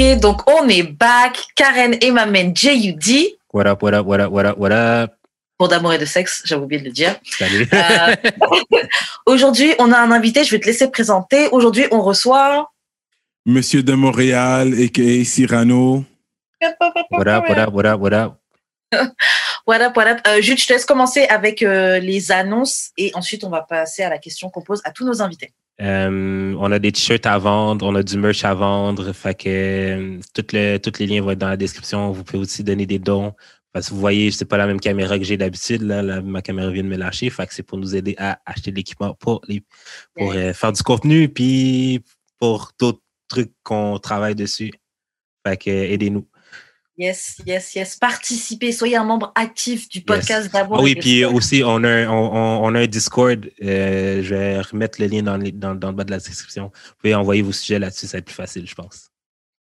Ok, donc on est back. Karen et ma main JUD. What up, what up, what up, what up, what up? Pour d'amour et de sexe, j'avais oublié de le dire. Salut. Euh, Aujourd'hui, on a un invité, je vais te laisser présenter. Aujourd'hui, on reçoit. Monsieur de Montréal, a.k.a. Cyrano. what up, what up, what up, what up? What up, what up? Euh, Jude, je te laisse commencer avec euh, les annonces et ensuite on va passer à la question qu'on pose à tous nos invités. Euh, on a des t-shirts à vendre, on a du merch à vendre. Fait que euh, toutes les, tous les liens vont être dans la description. Vous pouvez aussi donner des dons. Parce que vous voyez, c'est pas la même caméra que j'ai d'habitude. Là, ma caméra vient de me lâcher. Fait que c'est pour nous aider à acheter de l'équipement pour, les, pour euh, faire du contenu puis pour d'autres trucs qu'on travaille dessus. Fait que aidez-nous. Yes, yes, yes. Participez, soyez un membre actif du podcast d'amour. Ah oui, puis aussi, on a, un- on, on- on a un Discord. Euh, je vais remettre le lien dans, les- dans, dans le bas de la description. Vous pouvez envoyer vos sujets là-dessus, ça va être plus facile, je pense.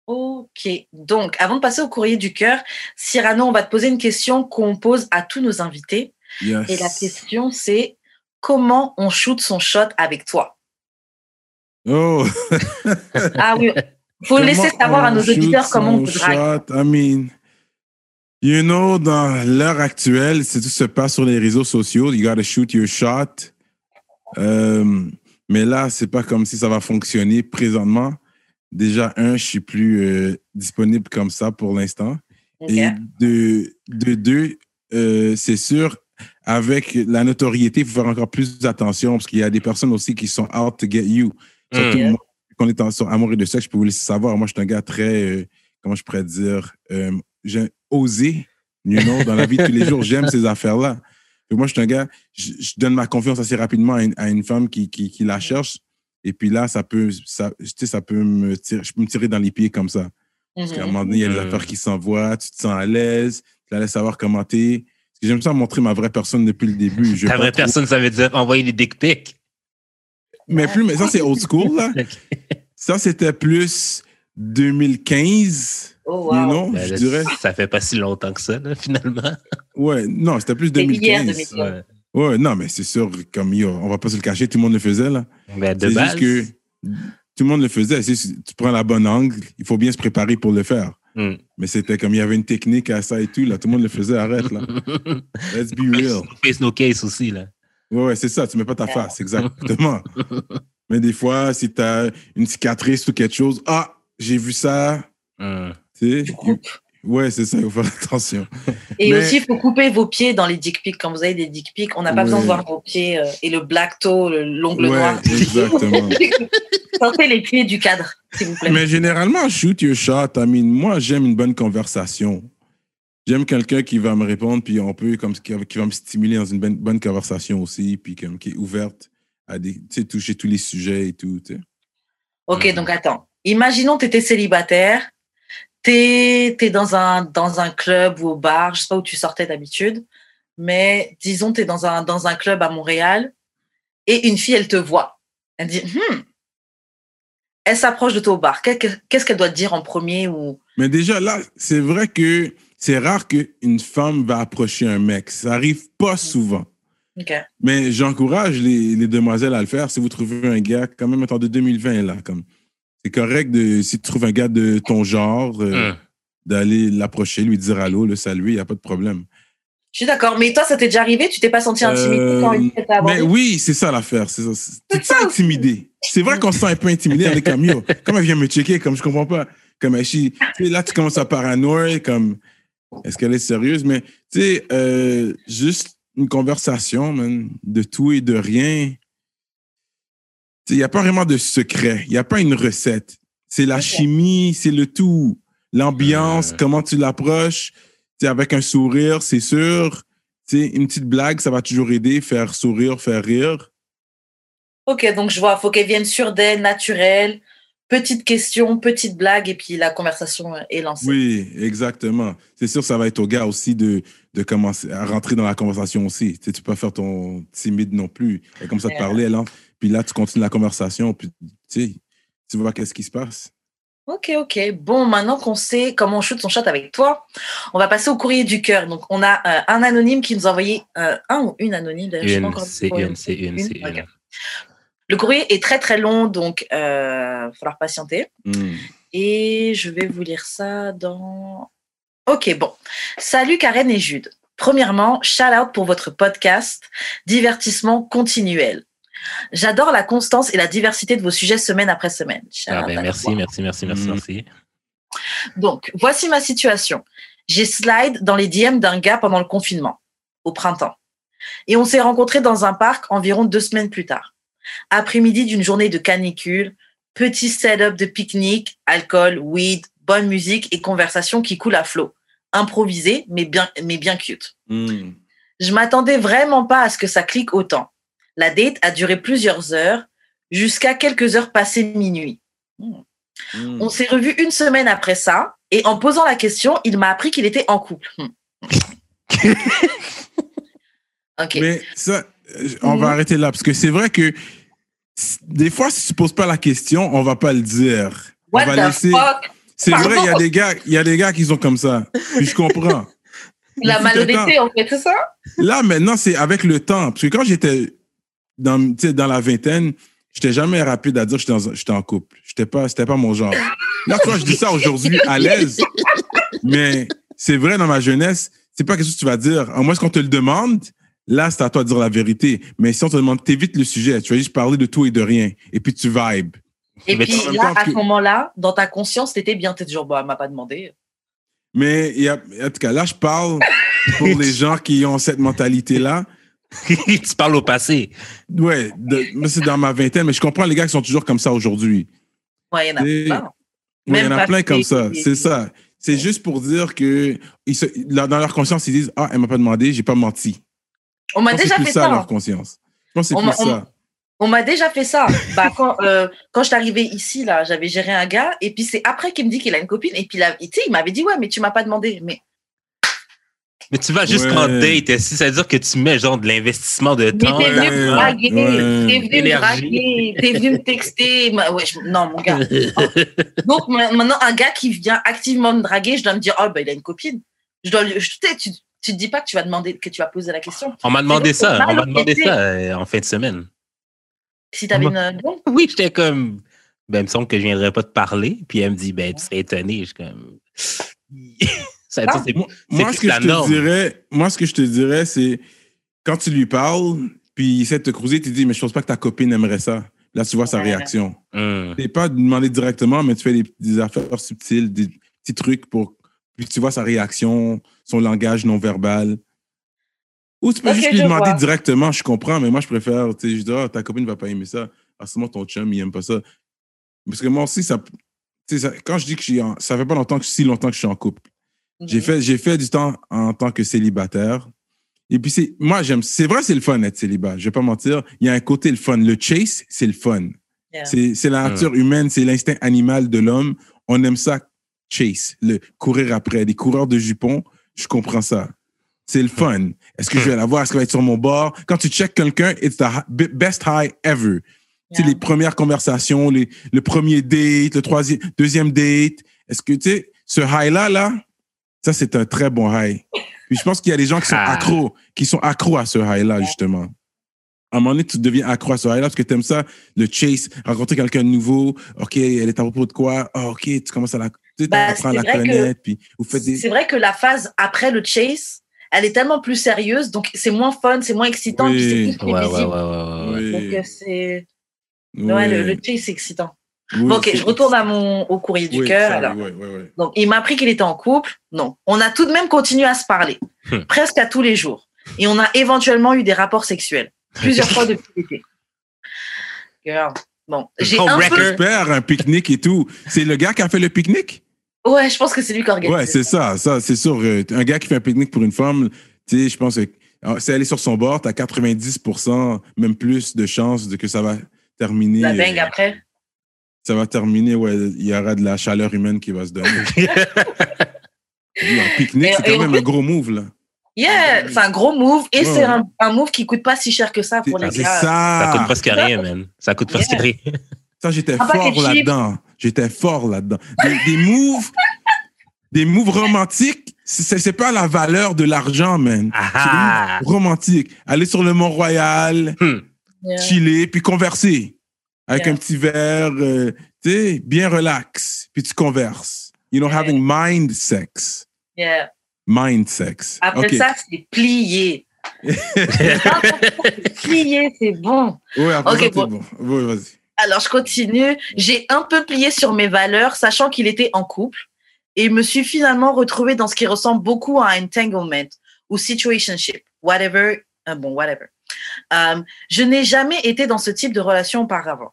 Ok, donc avant de passer au courrier du cœur, Cyrano, on va te poser une question qu'on pose à tous nos invités. Yes. Et la question, c'est comment on shoot son shot avec toi? Oh, Ah oui, faut laisser savoir à nos auditeurs comment on te drague. I mean, you know, dans l'heure actuelle, c'est tout se passe sur les réseaux sociaux. You gotta shoot your shot. Euh, mais là, c'est pas comme si ça va fonctionner présentement. Déjà, un, je suis plus euh, disponible comme ça pour l'instant. Et de, de deux, euh, c'est sûr, avec la notoriété, il faut faire encore plus attention parce qu'il y a des personnes aussi qui sont out to get you. Surtout Mm. moi, quand on est en, sur Amour et de sexe, je peux vous laisser savoir. Moi, je suis un gars très, euh, comment je pourrais dire, euh, j'ai osé, you know, dans la vie de tous les jours. J'aime ces affaires-là. Moi, je suis un gars, je, je donne ma confiance assez rapidement à une, à une femme qui, qui, qui la cherche. Et puis là, ça peut, ça, tu sais, ça peut me tirer, je peux me tirer dans les pieds comme ça. Parce qu'à un moment donné, il y a des Mhm. affaires qui s'envoient, tu te sens à l'aise, tu la laisses savoir comment que j'aime ça montrer ma vraie personne depuis le début. Je Ta vraie trop- personne, ça veut dire envoyer des dick pics. Mais plus, mais ça, c'est old school, là. Ça, c'était plus 2015, Oh, you wow. know, Ben, je là, dirais. Ça fait pas si longtemps que ça, là, finalement. Ouais, non, c'était plus C'était hier, 2015. 2015. Ouais. Ouais, non, mais c'est sûr, comme yo, on va pas se le cacher, tout le monde le faisait, là. Ben, de C'est base. juste que tout le monde le faisait. C'est- Tu prends la bonne angle, il faut bien se préparer pour le faire. Mm. Mais c'était comme il y avait une technique à ça et tout, là. Tout le monde le faisait, arrête, là. Let's be real. Face no case aussi, là. Ouais, ouais, c'est ça, tu mets pas ta face, exactement. Mais des fois, si tu as une cicatrice ou quelque chose, ah, j'ai vu ça, Mm. tu sais. Ouais, c'est ça, il faut faire attention. Et Mais- aussi, il faut couper vos pieds dans les dick pics. Quand vous avez des dick pics, on n'a pas Ouais. besoin de voir vos pieds euh, et le black toe, le- l'ongle ouais, noir. exactement. Sortez les pieds du cadre, s'il vous plaît. Mais généralement, shoot your shot. I mean, moi, j'aime une bonne conversation. J'aime quelqu'un qui va me répondre, puis on peut, comme, qui qui va me stimuler dans une bonne, bonne conversation aussi, puis comme, qui est ouverte à des, toucher tous les sujets et tout, tu sais. Ok, donc attends. Imaginons que tu étais célibataire, tu es, dans, un, dans un club ou au bar, je sais pas où tu sortais d'habitude, mais disons tu es dans un, dans un club à Montréal et une fille, elle te voit. Elle dit, Hmm. elle s'approche de toi au bar. Qu'est- Qu'est-ce qu'elle doit te dire en premier ou... Mais déjà, là, c'est vrai que c'est rare qu'une femme va approcher un mec. Ça arrive pas souvent. Mais j'encourage les, les demoiselles à le faire. Si vous trouvez un gars, quand même, attends, de 2020, là, comme, c'est correct de, si tu trouves un gars de ton genre, euh, Mm. d'aller l'approcher, lui dire allô, le saluer, il n'y a pas de problème. Je suis d'accord, mais toi, ça t'est déjà arrivé? Tu t'es pas senti intimidé Euh, quand une t'a abordé? Mais oui, c'est ça l'affaire. C'est ça. C'est- Tu te sens intimidé. C'est vrai qu'on se sent un peu intimidé avec yo. Comme elle vient me checker, comme je comprends pas. Comme elle là, tu commences à paranoïer, comme est-ce qu'elle est sérieuse? Mais tu sais, euh, juste une conversation, man, de tout et de rien. Il n'y a pas vraiment de secret. Il n'y a pas une recette. C'est la chimie, c'est le tout. L'ambiance, Euh. comment tu l'approches. Tu sais, avec un sourire, c'est sûr. Tu sais, une petite blague, ça va toujours aider, faire sourire, faire rire. Ok, donc je vois, faut qu'elle vienne sûre d'elle, naturelle, petite question, petite blague, et puis la conversation est lancée. Oui, exactement. C'est sûr, ça va être au gars aussi de, de commencer à rentrer dans la conversation aussi. Tu sais, tu peux pas faire ton timide non plus. Elle commence à te parler, elle entre, puis là, tu continues la conversation, puis tu sais, tu vois qu'est-ce qui se passe. Ok, ok. Bon, maintenant qu'on sait comment on shoot son shot avec toi, on va passer au courrier du cœur. Donc, on a euh, un anonyme qui nous a envoyé, euh, un ou une anonyme d'ailleurs, je sais pas Une, c'est une, c'est une, c'est une. Ok. Le courrier est très très long, donc il va falloir patienter. Hmm. Et je vais vous lire ça dans. Ok, bon. Salut Karen et Jude. Premièrement, shout out pour votre podcast, divertissement continuel. J'adore la constance et la diversité de vos sujets semaine après semaine. Shout Ah out ben, merci, merci, merci, merci, Mhm. merci. Donc, voici ma situation. J'ai slide dans les DM d'un gars pendant le confinement, au printemps. Et on s'est rencontrés dans un parc environ deux semaines plus tard. Après-midi d'une journée de canicule, petit setup de pique-nique, alcool, weed, bonne musique et conversation qui coule à flot. Improvisé, mais bien, mais bien cute. Hmm. Je m'attendais vraiment pas à ce que ça clique autant. La date a duré plusieurs heures, jusqu'à quelques heures passées minuit. Hmm. On s'est revu une semaine après ça, et en posant la question, il m'a appris qu'il était en couple. Hmm. ok. Mais ça, euh, on va Mhm. arrêter là, parce que c'est vrai que des fois, si tu poses pas la question, on va pas le dire. What on va the laisser. fuck? C'est vrai, il y a des gars, il y a des gars qui sont comme ça. Puis je comprends. La Tout malhonnêteté, en fait, c'est ça? Là, maintenant, c'est avec le temps. Parce que quand j'étais dans, dans la vingtaine, j'étais jamais rapide à dire que j'étais j'étais en couple. J'étais pas, c'était pas mon genre. Là, toi, je dis ça aujourd'hui à l'aise. Mais c'est vrai, dans ma jeunesse, c'est pas quelque chose que tu vas dire. À moins qu'on te le demande, là, c'est à toi de dire la vérité. Mais si on te demande, t'évites le sujet. Tu vas juste parler de tout et de rien. Et puis tu vibes. Et Mais puis là, à que- ce moment-là, dans ta conscience, t'étais bien, t'es toujours, bah, elle m'a pas demandé. Mais y a, en tout cas, là, je parle pour les gens qui ont cette mentalité-là. tu parles au passé. Ouais, de- c'est dans ma vingtaine, mais je comprends les gars qui sont toujours comme ça aujourd'hui. Ouais, il y en a Et- plein. Oui, il y en a plein comme ça. C'est ça. C'est juste pour dire que ils se- dans leur conscience, ils disent Ah, elle m'a pas demandé, j'ai pas menti. On m'a déjà fait ça, ça. leur hein. conscience. Je pense que On c'est m'a- plus ça. On m'a déjà fait ça. bah, quand, euh, quand je suis arrivée ici, là, j'avais géré un gars, et puis c'est après qu'il me dit qu'il a une copine, et puis là, tu sais, il m'avait dit, ouais, mais tu m'as pas demandé. Mais, Mais tu vas jusqu'en Ouais. date, si ça veut dire que tu mets genre de l'investissement de mais temps. t'es venu me draguer, ouais. t'es venu me draguer, t'es venu me texter. Ma- Ouais, je- non, mon gars. Donc ma- maintenant, un gars qui vient activement me draguer, je dois me dire, oh, bah, il a une copine. Je dois lui, je- tu tu, tu te dis pas que tu vas demander, que tu vas poser la question. On m'a demandé ça. On m'a demandé ça euh, en fin de semaine. Si t'avais une, bon, Oui, j'étais comme. Ben, il me semble que je viendrais pas te parler. Puis elle me dit, ben, tu serais étonné. Je suis comme. ça, Ah. Moi, ce que la je te dirais, moi, ce que je te dirais, c'est quand tu lui parles, puis il essaie de te creuser, tu dis, mais je pense pas que ta copine aimerait ça. Là, tu vois sa Ouais. réaction. Hum. C'est pas de demander directement, mais tu fais des, des affaires subtiles, des petits trucs pour. Puis tu vois sa réaction, son langage non verbal. Ou tu peux juste lui demander vois. directement, je comprends, mais moi je préfère, tu sais, je dis, ah, ta copine va pas aimer ça. Ah, c'est moi ton chum, il aime pas ça. Parce que moi aussi, ça. tu sais, ça- quand je dis que je suis en, ça fait pas longtemps que si longtemps que je suis en couple. J'ai fait, j'ai fait du temps en tant que célibataire. Et puis, c'est, moi, j'aime, c'est vrai, c'est le fun d'être célibataire. Je vais pas mentir. Il y a un côté le fun. Le chase, c'est le fun. Yeah. C'est, c'est la nature humaine, c'est l'instinct animal de l'homme. On aime ça, chase, le courir après. Les coureurs de jupons, je comprends ça. C'est le fun. Est-ce que je vais la voir? Est-ce qu'elle va être sur mon bord? Quand tu check quelqu'un, it's the best high ever. Tu sais, Yeah. les premières conversations, les, le premier date, le troisième, deuxième date. Est-ce que, tu sais, ce high-là, là, ça, c'est un très bon high. Puis je pense qu'il y a des gens qui sont Ah. accros, qui sont accros à ce high-là, justement. À un moment donné, tu deviens accro à ce high-là parce que tu aimes ça, le chase, rencontrer quelqu'un de nouveau. OK, elle est à propos de quoi? Ah, OK, tu commences à la, tu Bah, t'apprends à la c'est vrai que- connaître, puis vous faites des... C'est vrai que la phase après le chase, elle est tellement plus sérieuse, donc c'est moins fun, c'est moins excitant, Oui. puis c'est plus Ouais, ouais, ouais, ouais, ouais. Oui, Donc euh, c'est le, le chase c'est excitant. oui, Bon, ok, je retourne à mon au courrier du oui, cœur. alors. Donc il m'a appris qu'il était en couple. Non, on a tout de même continué à se parler, Hmm. presque à tous les jours, et on a éventuellement eu des rapports sexuels plusieurs fois depuis l'été. Girl. Bon, j'ai un peu. un pique-nique et tout. C'est le gars qui a fait le pique-nique? Ouais, je pense que c'est lui qui organise. Ouais, c'est ça, ça, c'est sûr. Euh, Un gars qui fait un pique-nique pour une femme, tu sais, je pense que si elle est sur son bord, t'as 90%, même plus de chances de que ça va terminer. La bang euh, après. ça va terminer, ouais, il y aura de la chaleur humaine qui va se donner. Un pique-nique, c'est quand même un gros move, là. Yeah, c'est un gros move et c'est un, un move qui coûte pas si cher que ça pour C'est les c'est gars. ça. Ça coûte presque rien, man. Ça coûte presque Yeah. rien. Ça, j'étais Ah, fort là-dedans. J'étais fort là-dedans. Des, des moves, des moves romantiques, c'est c'est pas la valeur de l'argent, man. C'est des Ah, moves romantiques. Aller sur le Mont-Royal, Hmm. Yeah. chiller, puis converser. avec Yeah. un petit verre, euh, tu sais, bien relax, puis tu converses. You know, Yeah. having mind sex. Yeah. Mind sex. Après OK. ça, c'est plié. plié, c'est bon. Ouais, après Ok, ça, t'es bon. bon. Ouais, vas-y. Alors, je continue. J'ai un peu plié sur mes valeurs, sachant qu'il était en couple. Et me suis finalement retrouvée dans ce qui ressemble beaucoup à un entanglement ou situationship. Whatever. euh, bon, whatever. Euh, je n'ai jamais été dans ce type de relation auparavant.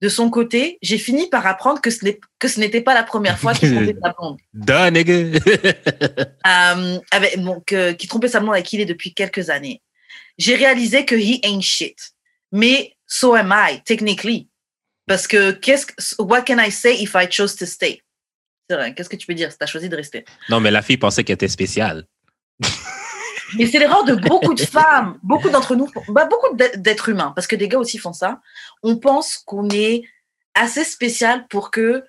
De son côté, j'ai fini par apprendre que ce n'était pas la première fois qu'il trompait sa blonde. Duh, nigga. Euh, avec, que- qui trompait sa blonde avec qui il est depuis quelques années. J'ai réalisé que he ain't shit. Mais so am I, technically. Parce que qu'est-ce que, what can I say if I chose to stay? C'est vrai, qu'est-ce que tu peux dire? Si tu as choisi de rester? non, mais la fille pensait qu'elle était spéciale. Mais c'est l'erreur de beaucoup de femmes, beaucoup d'entre nous, bah, beaucoup d'ê- d'êtres humains, parce que des gars aussi font ça. On pense qu'on est assez spécial pour que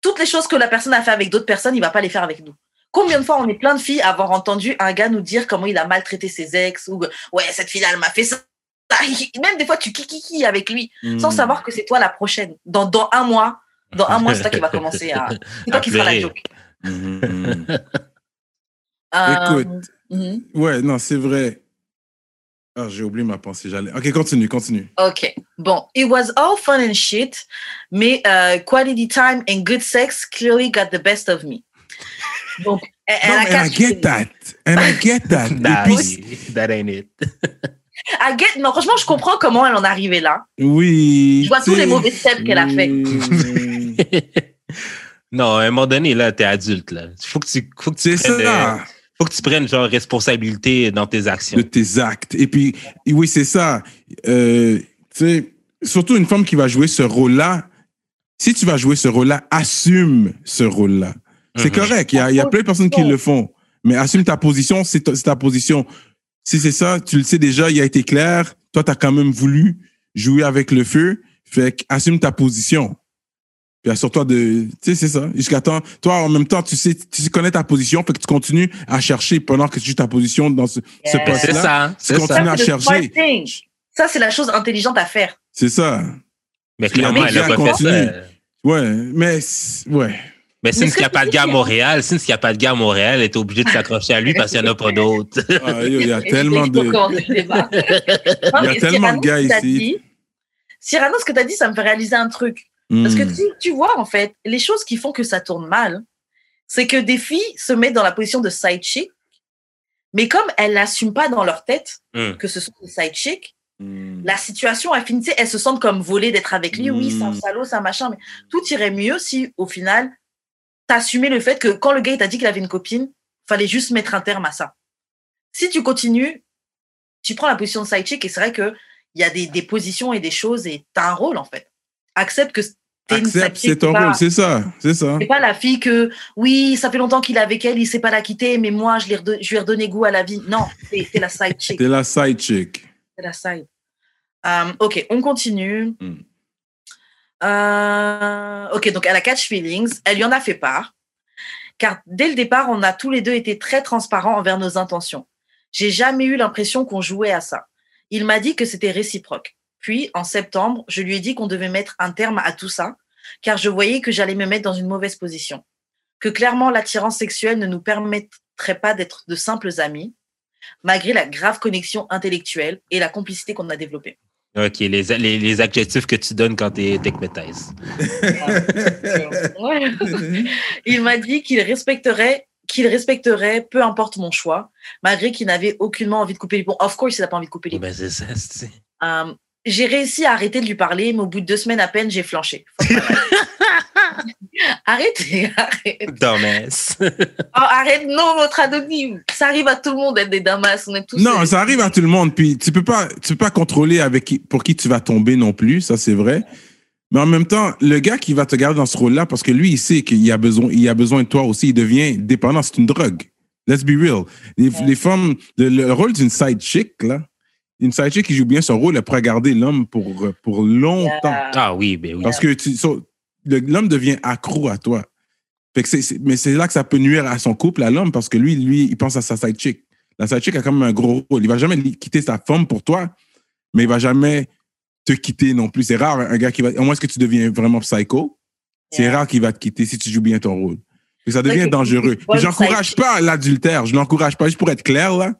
toutes les choses que la personne a fait avec d'autres personnes, il va pas les faire avec nous. Combien de fois on est plein de filles à avoir entendu un gars nous dire comment il a maltraité ses ex ou ouais cette fille là elle m'a fait ça. Même des fois tu kikiki avec lui sans Hmm. savoir que c'est toi la prochaine. Dans, dans un mois, dans un mois c'est toi qui va commencer à, c'est toi À qui sera la joke. Euh, Écoute. mhm. Ouais, non, c'est vrai. Ah, j'ai oublié ma pensée. J'allais. Ok, continue, continue. Ok. Bon, it was all fun and shit, mais euh, quality time and good sex clearly got the best of me. Donc, elle, elle Non, a mais and I get that. And I get that. Nah, that ain't it. I get- non, franchement, je comprends comment elle en est arrivée là. oui. Je vois tous les mauvais steps qu'elle a fait. non, à un moment donné, là, t'es adulte, là. Faut que tu, faut que tu prennes, euh, faut que tu prennes, genre, responsabilité dans tes actions. de tes actes. Et puis, oui, c'est ça. Euh, tu sais, surtout une femme qui va jouer ce rôle-là, si tu vas jouer ce rôle-là, assume ce rôle-là. C'est Mhm. correct. Il y, a, il y a plein de personnes qui le font. Mais assume ta position, c'est ta, c'est ta position. Si c'est ça, tu le sais déjà, il a été clair. Toi, tu as quand même voulu jouer avec le feu. Fait que assume ta position. Puis assure-toi de. Tu sais, c'est ça. Jusqu'à temps. Toi, en même temps, tu sais, tu connais ta position. Fait que tu continues à chercher pendant que tu joues ta position dans ce, ce Yeah. Ben, poste-là. c'est ça, Tu c'est continues ça. à chercher. Ça, c'est la chose intelligente à faire. C'est ça. Mais clairement, elle a pas fait. Ouais, mais ouais. Mais since ce qu'il n'y a pas de gars à. Montréal, since qu'il n'y a pas de gars à Montréal, elle est obligée de s'accrocher à lui parce qu'il n'y en a pas d'autres. Ah, il y a tellement de. Il y a tellement de gars ici. Cyrano, ce que tu as dit, ça me fait réaliser un truc. Parce que Hmm. tu, tu vois, en fait, les choses qui font que ça tourne mal, c'est que des filles se mettent dans la position de side chick, mais comme elles n'assument pas dans leur tête Hmm. que ce sont des side chicks, Hmm. la situation a fini, tu sais, elles se sentent comme volées d'être avec lui. Oui, c'est un salaud, c'est un machin, mais tout irait mieux si, au final, t'assumais le fait que quand le gars t'a dit qu'il avait une copine, fallait juste mettre un terme à ça. Si tu continues, tu prends la position de side chick et c'est vrai que il y a des, des positions et des choses et t'as un rôle en fait. Accepte que t'es une side Accepte, chick, c'est ton pas- rôle, c'est ça, c'est ça. c'est pas la fille que, oui, ça fait longtemps qu'il est avec elle, il sait pas la quitter, mais moi, je, lui ai redonné goût à la vie. Non, c'est c'est la side chick. T'es la side chick. C'est la side. Ok, on continue. Hmm. Euh, ok, donc elle a catch feelings. Elle lui en a fait part. Car dès le départ, on a tous les deux été très transparents envers nos intentions. J'ai jamais eu l'impression qu'on jouait à ça. Il m'a dit que c'était réciproque. Puis, en septembre, je lui ai dit qu'on devait mettre un terme à tout ça, car je voyais que j'allais me mettre dans une mauvaise position. Que clairement, l'attirance sexuelle ne nous permettrait pas d'être de simples amis, malgré la grave connexion intellectuelle et la complicité qu'on a développée. OK, les, les, les adjectifs que tu donnes quand t'es techméthèse. Ouais. Il m'a dit qu'il respecterait qu'il respecterait peu importe mon choix, malgré qu'il n'avait aucunement envie de couper les ponts. Of course, il n'a pas envie de couper les ponts. Ben, c'est ça, c'est... Euh, j'ai réussi à arrêter de lui parler, mais au bout de deux semaines à peine, j'ai flanché. Arrêtez, arrête. Dumbass. Oh, arrête, non, notre anonyme. Ça arrive à tout le monde d'être des damas. On est tous. Non, ça arrive à tout le monde. Puis tu peux pas, tu peux pas contrôler avec qui, pour qui tu vas tomber non plus. Ça, c'est vrai. Mais en même temps, le gars qui va te garder dans ce rôle-là, parce que lui, il sait qu'il a besoin, il a besoin de toi aussi, il devient dépendant. C'est une drogue. Let's be real. Les, Ouais. les femmes, le, le rôle d'une side chick, là, une side chick qui joue bien son rôle, elle pourra garder l'homme pour, pour longtemps. Yeah. Ah oui, ben oui. Parce que tu, so- l'homme devient accro à toi. Fait que mais c'est là que ça peut nuire à son couple, à l'homme, parce que lui, lui, il pense à sa side chick. La side chick a quand même un gros rôle. Il va jamais quitter sa femme pour toi, mais il va jamais te quitter non plus. C'est rare un gars qui va. Au moins, est-ce que tu deviens vraiment psycho? C'est Yeah. rare qu'il va te quitter si tu joues bien ton rôle. Et ça devient Ok, dangereux. J'encourage pas l'adultère. Je l'encourage pas. Juste pour être clair, là.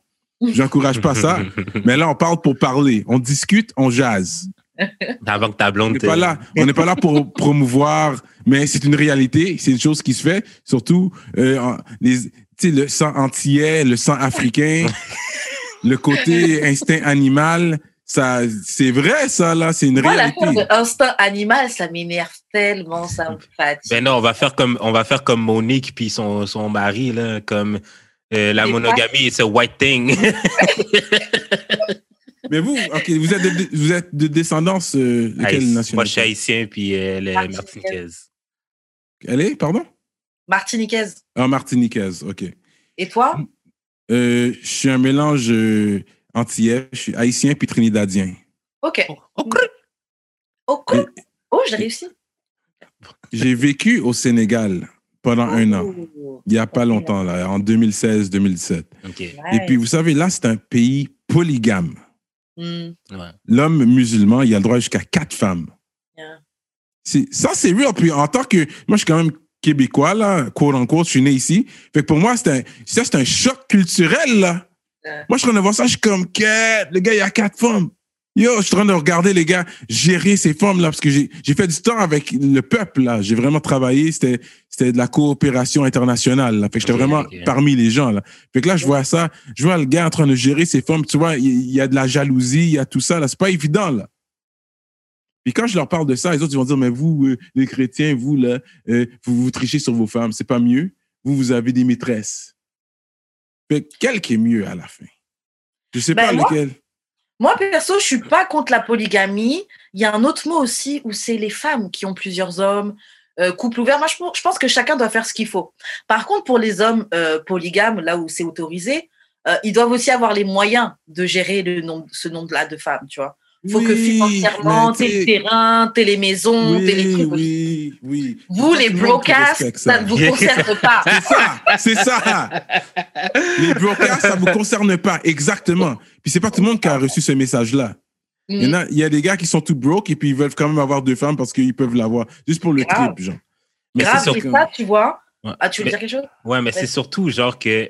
J'encourage pas ça. Mais là, on parle pour parler. On discute, on jase. Avant que ta On blonde n'est te- pas là. On n'est pas là pour promouvoir, mais c'est une réalité. C'est une chose qui se fait. Surtout, euh, en- les, tu sais, le sang antillais, le sang africain, le côté instinct animal. Ça, c'est vrai, ça, là. C'est une Moi, réalité. l'affaire de instinct animal, ça m'énerve tellement, ça me fatigue. Ben non, on va faire comme on va faire comme Monique puis son, son mari là, comme euh, la monogamie it's a white thing. Mais vous, OK, vous êtes de, vous êtes de descendance euh, de quelle Haïti- Moi, je suis nationalité? haïtien puis elle est Martiniquaise. martiniquaise. Elle est, pardon? Martiniquaise. Ah, martiniquaise, OK. Et toi? Euh, je suis un mélange euh, antillais. Je suis haïtien puis trinidadien. Ok. Oh, Oh, cool. Oh, j'ai réussi. J'ai vécu au Sénégal pendant un an. Oh. Il n'y a pas longtemps, là, en 2016-2017. OK. Et puis, vous savez, là, c'est un pays polygame. Ouais. L'homme musulman, il a le droit jusqu'à quatre femmes. Yeah. Ça, c'est real. Puis, en tant que. Moi, je suis quand même québécois, là, quote unquote, je suis né ici. Fait que pour moi, c'est un, ça, c'est un choc culturel, là. Yeah. Moi, je suis en train de voir ça, je suis comme, Qu'est- le gars, il y a quatre femmes. Yo, je suis en train de regarder les gars gérer ces femmes-là, parce que j'ai fait du temps avec le peuple, là. J'ai vraiment travaillé, c'était de la coopération internationale, là. Fait que j'étais vraiment parmi les gens, là. Fait que là, je vois ça, je vois le gars en train de gérer ses femmes, tu vois, il il y, a de la jalousie, il y a tout ça, là. C'est pas évident, là. Puis quand je leur parle de ça, les autres, ils vont dire, mais vous, euh, les chrétiens, vous, là, euh, vous vous trichez sur vos femmes, c'est pas mieux. Vous, vous avez des maîtresses. Fait que quel qui est mieux à la fin? Je sais Ben, pas moi- lequel. Moi, perso, je suis pas contre la polygamie. Il y a un autre mot aussi où c'est les femmes qui ont plusieurs hommes, euh, couple ouvert. Moi, je, pense que chacun doit faire ce qu'il faut. Par contre, pour les hommes euh, polygames, là où c'est autorisé, euh, ils doivent aussi avoir les moyens de gérer le nombre, ce nombre-là de femmes, tu vois. Faut que Oui, financièrement, t'aies le terrain, t'aies les maisons, t'aies les Oui, trucs. oui, oui. Vous, C'est les respecte ça ne vous concerne pas. C'est ça, c'est ça. Les brocasts, ça vous concerne pas, exactement. Puis c'est pas tout le monde qui a reçu ce message-là. Il y, en a, il y a des gars qui sont tout broke et puis ils veulent quand même avoir deux femmes parce qu'ils peuvent l'avoir, juste pour le Grave. trip, genre. Mais c'est Grave, que- ça, tu vois? Ouais. Ah, tu veux Mais- dire quelque chose? Ouais, mais Ouais. c'est surtout genre que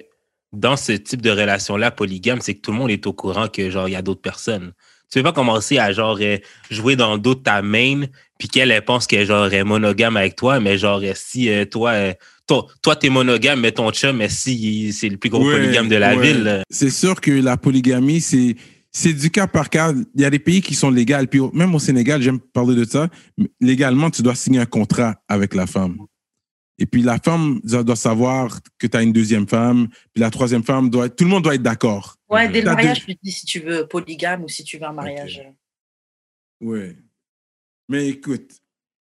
dans ce type de relation-là, polygame, c'est que tout le monde est au courant que genre il y a d'autres personnes. Tu veux pas commencer à genre euh, jouer dans le dos de ta main, puis qu'elle elle pense qu'elle genre est monogame avec toi, mais genre euh, si euh, toi, toi, toi t'es monogame, mais ton chum, mais si c'est le plus gros Ouais, polygame de la ouais. ville. C'est sûr que la polygamie, c'est c'est du cas par cas. Il y a des pays qui sont légaux. Puis même au Sénégal, j'aime parler de ça. Légalement, tu dois signer un contrat avec la femme. Et puis la femme doit savoir que tu as une deuxième femme. Puis la troisième femme doit. Tout le monde doit être d'accord. Ouais, dès le mariage, deux- tu te dis si tu veux polygame ou si tu veux un mariage. Oui. Mais écoute,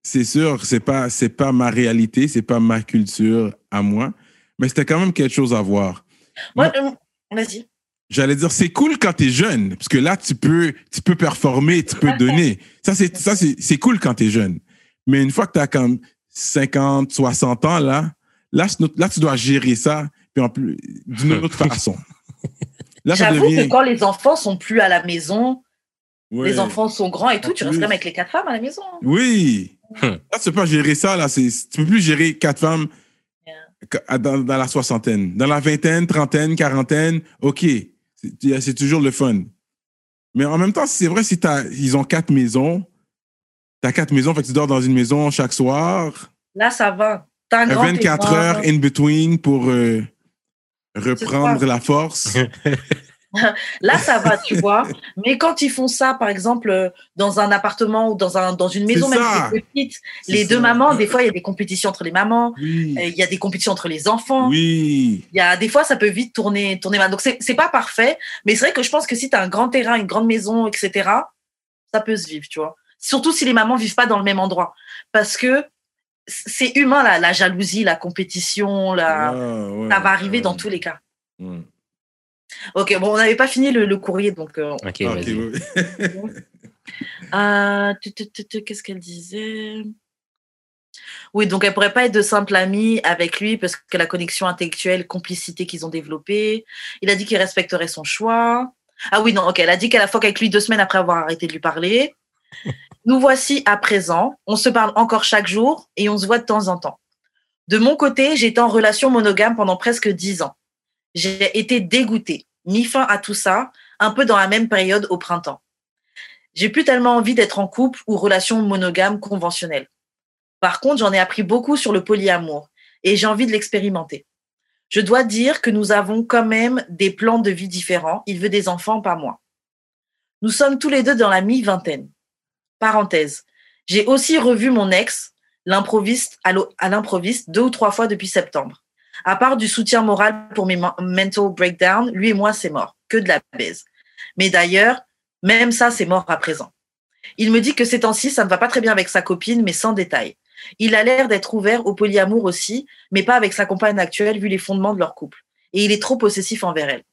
c'est sûr, c'est pas c'est pas ma réalité, c'est pas ma culture à moi. Mais c'était quand même quelque chose à voir. Moi, euh, vas-y. J'allais dire, c'est cool quand t'es jeune, parce que là, tu peux, tu peux performer, tu peux donner. Ça, c'est, ça, c'est, cool quand t'es jeune. Mais une fois que t'as comme 50, 60 ans, là, là, tu dois gérer ça, puis en plus, d'une autre façon. J'avoue devient. que quand les enfants sont plus à la maison, Ouais. les enfants sont grands et tout, tu restes même avec les quatre femmes à la maison. hein. Oui. Hum. Là, tu peux pas gérer ça, là. C'est, tu peux plus gérer quatre femmes Yeah. dans, dans la soixantaine. Dans la vingtaine, trentaine, quarantaine, OK. C'est, c'est toujours le fun. Mais en même temps, c'est vrai, si t'as, ils ont quatre maisons, t'as quatre maisons, fait que tu dors dans une maison chaque soir, Là, ça va. T'as un grand 24 témoin. heures in between pour euh, reprendre la force. Là, ça va, tu vois. Mais quand ils font ça, par exemple, euh, dans un appartement ou dans, un, dans une maison, même si c'est petite, les ça. deux mamans, des fois, il y a des compétitions entre les mamans, Oui. euh, il y a des compétitions entre les enfants. Oui. Il y a des fois, ça peut vite tourner, tourner mal. Donc, c'est c'est pas parfait, mais c'est vrai que je pense que si tu as un grand terrain, une grande maison, etc., ça peut se vivre, tu vois. Surtout si les mamans vivent pas dans le même endroit. Parce que c'est humain, la, la jalousie, la compétition, la... Ah, ouais. ça va arriver dans tous les cas. Ouais. Ok, bon, on n'avait pas fini le, le courrier, donc. euh, Ok, euh, Qu'est-ce qu'elle disait? Oui, donc elle pourrait pas être de simple amie avec lui parce que la connexion intellectuelle, complicité qu'ils ont développée. Il a dit qu'il respecterait son choix. Ah oui, non, ok. Elle a dit qu'elle a fuck avec lui deux semaines après avoir arrêté de lui parler. Nous voici à présent. On se parle encore chaque jour et on se voit de temps en temps. De mon côté, j'étais en relation monogame pendant presque dix ans. J'ai été dégoûtée, mis fin à tout ça, un peu dans la même période au printemps. J'ai plus tellement envie d'être en couple ou relation monogame conventionnelle. Par contre, j'en ai appris beaucoup sur le polyamour et j'ai envie de l'expérimenter. Je dois dire que nous avons quand même des plans de vie différents. Il veut des enfants, pas moi. Nous sommes tous les deux dans la mi-vingtaine. Parenthèse. J'ai aussi revu mon ex, l'improviste, à l'improviste deux ou trois fois depuis septembre. À part du soutien moral pour mes mental breakdowns, lui et moi, c'est mort. Que de la baise. Mais d'ailleurs, même ça, c'est mort à présent. Il me dit que ces temps-ci, ça ne va pas très bien avec sa copine, mais sans détail. Il a l'air d'être ouvert au polyamour aussi, mais pas avec sa compagne actuelle vu les fondements de leur couple. Et il est trop possessif envers elle.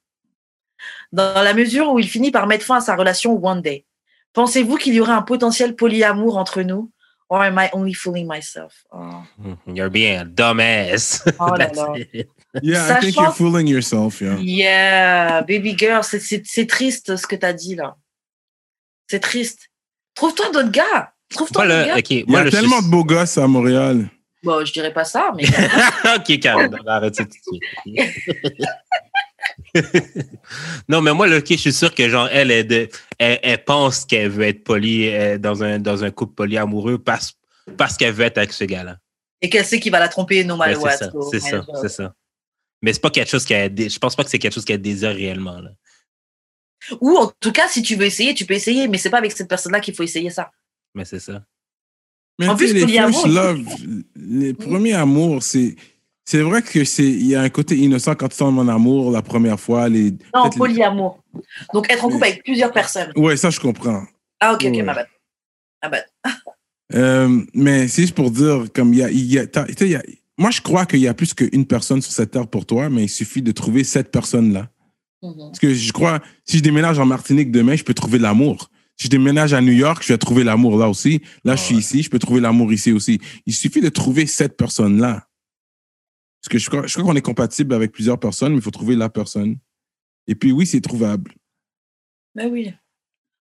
Dans la mesure où il finit par mettre fin à sa relation one day, pensez-vous qu'il y aurait un potentiel polyamour entre nous? Or am I only fooling myself? Oh. You're being a dumbass. Oh là là. Yeah, I think you're fooling yourself. Yeah, yeah baby girl, c'est triste ce que tu as dit là. C'est triste. Trouve-toi d'autres gars. Trouve-toi d'autres gars. Il y a tellement de beaux gosses à Montréal. Bon, je dirais pas ça, mais. ok, Karen, arrête ça tout de suite. non, mais moi, là, je suis sûr que genre, elle, elle, elle, pense qu'elle veut être polie euh, dans un, dans un couple polyamoureux parce, parce qu'elle veut être avec ce gars-là. Et qu'elle sait qu'il va la tromper no matter what. C'est ça, c'est ça, Mais c'est pas quelque chose qu'elle. Je pense pas que c'est quelque chose qu'elle désire réellement. Là. Ou en tout cas, si tu veux essayer, tu peux essayer, mais c'est pas avec cette personne-là qu'il faut essayer ça. Mais c'est ça. Mais en plus, les first love, les premiers amours, c'est c'est vrai que c'est il y a un côté innocent quand tu sens mon amour la première fois. Les, non, polyamour. Donc être en couple avec plusieurs personnes. Ouais, ça je comprends. Ah ok, ok, ma bad. Ma bad. euh, mais c'est juste pour dire, comme il y a, y a, y a moi je crois qu'il y a plus qu'une personne sur cette terre pour toi, mais il suffit de trouver cette personne-là. Mm-hmm. Parce que je crois, si je déménage en Martinique demain, je peux trouver l'amour. Si je déménage à New York, je vais trouver l'amour là aussi. Là, je suis ici, je peux trouver l'amour ici aussi. Il suffit de trouver cette personne-là. Parce que je crois, je crois qu'on est compatible avec plusieurs personnes, mais il faut trouver la personne. Et puis oui, c'est trouvable. Mais ben oui.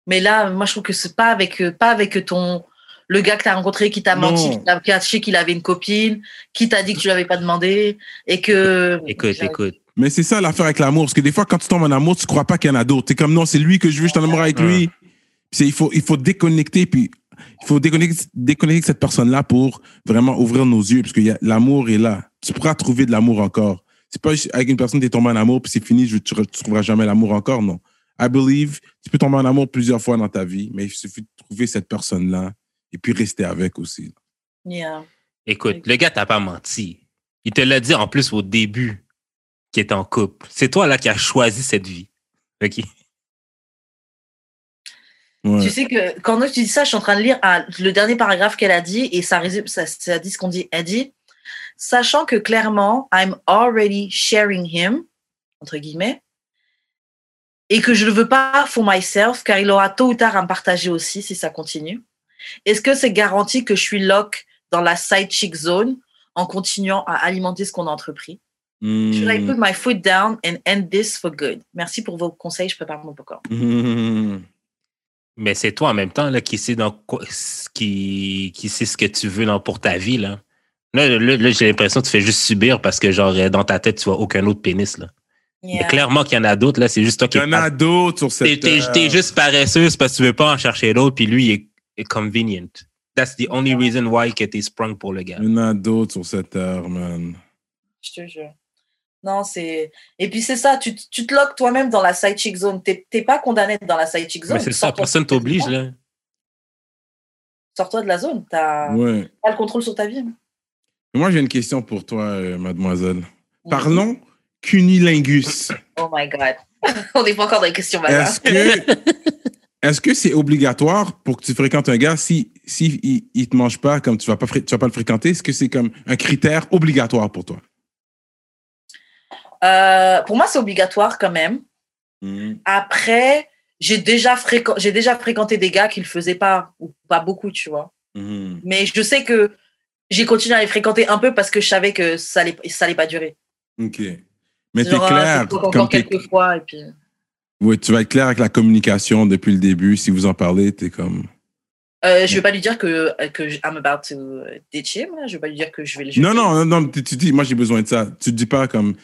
Mais là, moi, je trouve que c'est pas avec, euh, pas avec ton, le gars que tu as rencontré qui t'a menti, qui t'a caché qu'il avait une copine, qui t'a dit que tu l'avais pas demandé et que. Écoute, écoute. Mais c'est ça l'affaire avec l'amour. Parce que des fois, quand tu tombes en amour, tu crois pas qu'il y en a d'autres. Tu es comme non, c'est lui que je veux, je suis en amour avec lui. il, faut, il faut déconnecter. Puis il faut déconnecter, déconnecter cette personne-là pour vraiment ouvrir nos yeux, parce que l'amour est là. Tu pourras trouver de l'amour encore. C'est pas avec une personne, tu es tombé en amour, puis c'est fini, tu ne trouveras jamais l'amour encore, non. I believe, tu peux tomber en amour plusieurs fois dans ta vie, mais il suffit de trouver cette personne-là et puis rester avec aussi. Yeah. Écoute, le gars t'a pas menti. Il te l'a dit en plus au début qu'il était en couple. C'est toi là qui as choisi cette vie. OK? Tu sais que quand tu dis ça, je suis en train de lire le dernier paragraphe qu'elle a dit et ça, ça, ça dit ce qu'on dit. Elle dit Sachant que clairement, I'm already sharing him, entre guillemets, et que je ne veux pas for myself, car il aura tôt ou tard à me partager aussi si ça continue. Est-ce que c'est garanti que je suis lock dans la side chick zone en continuant à alimenter ce qu'on a entrepris? Should I put my foot down and end this for good? Merci pour vos conseils, je prépare mon popcorn. Mais c'est toi en même temps là, qui sais dans qui, qui sait ce que tu veux dans, pour ta vie. Là, là, j'ai l'impression que tu fais juste subir parce que genre dans ta tête, tu vois aucun autre pénis. Là. Mais clairement qu'il y en a d'autres, là, c'est juste toi qui. Il y en a d'autres sur cette. T'es, t'es, juste paresseuse parce que tu veux pas en chercher d'autres, puis lui, il est, convenient. That's the only reason why que t'es sprung pour le gars. Il y en a d'autres sur cette terre, man. Je te jure. Non, c'est. Et puis c'est ça, tu, tu te loques toi-même dans la side chick zone. Tu n'es pas condamné dans la side chick zone. Mais c'est ça, personne t'oblige, là. Sors-toi de la zone. Tu as... pas le contrôle sur ta vie. Moi, j'ai une question pour toi, euh, mademoiselle. Parlons cunilingus. Oh my God. On n'est pas encore dans les questions, madame. Est-ce que. Est-ce que c'est obligatoire pour que tu fréquentes un gars si, si il, te mange pas comme tu vas pas tu vas pas le fréquenter? Est-ce que c'est comme un critère obligatoire pour toi? Euh, pour moi, c'est obligatoire quand même. Mm. Après, j'ai déjà, j'ai déjà fréquenté des gars qui le faisaient pas, ou pas beaucoup, tu vois. Mm. Mais je sais que j'ai continué à les fréquenter un peu parce que je savais que ça allait, ça allait pas durer. Ok. Mais tu es clair. Encore quelques fois. Et puis... Oui, tu vas être clair avec la communication depuis le début. Si vous en parlez, tu es comme. Euh, je vais pas lui dire que, que je- I'm about to ditch him. Je vais pas lui dire que je vais le jeter. Non, non, non, tu, tu dis, moi j'ai besoin de ça. Tu te dis pas comme,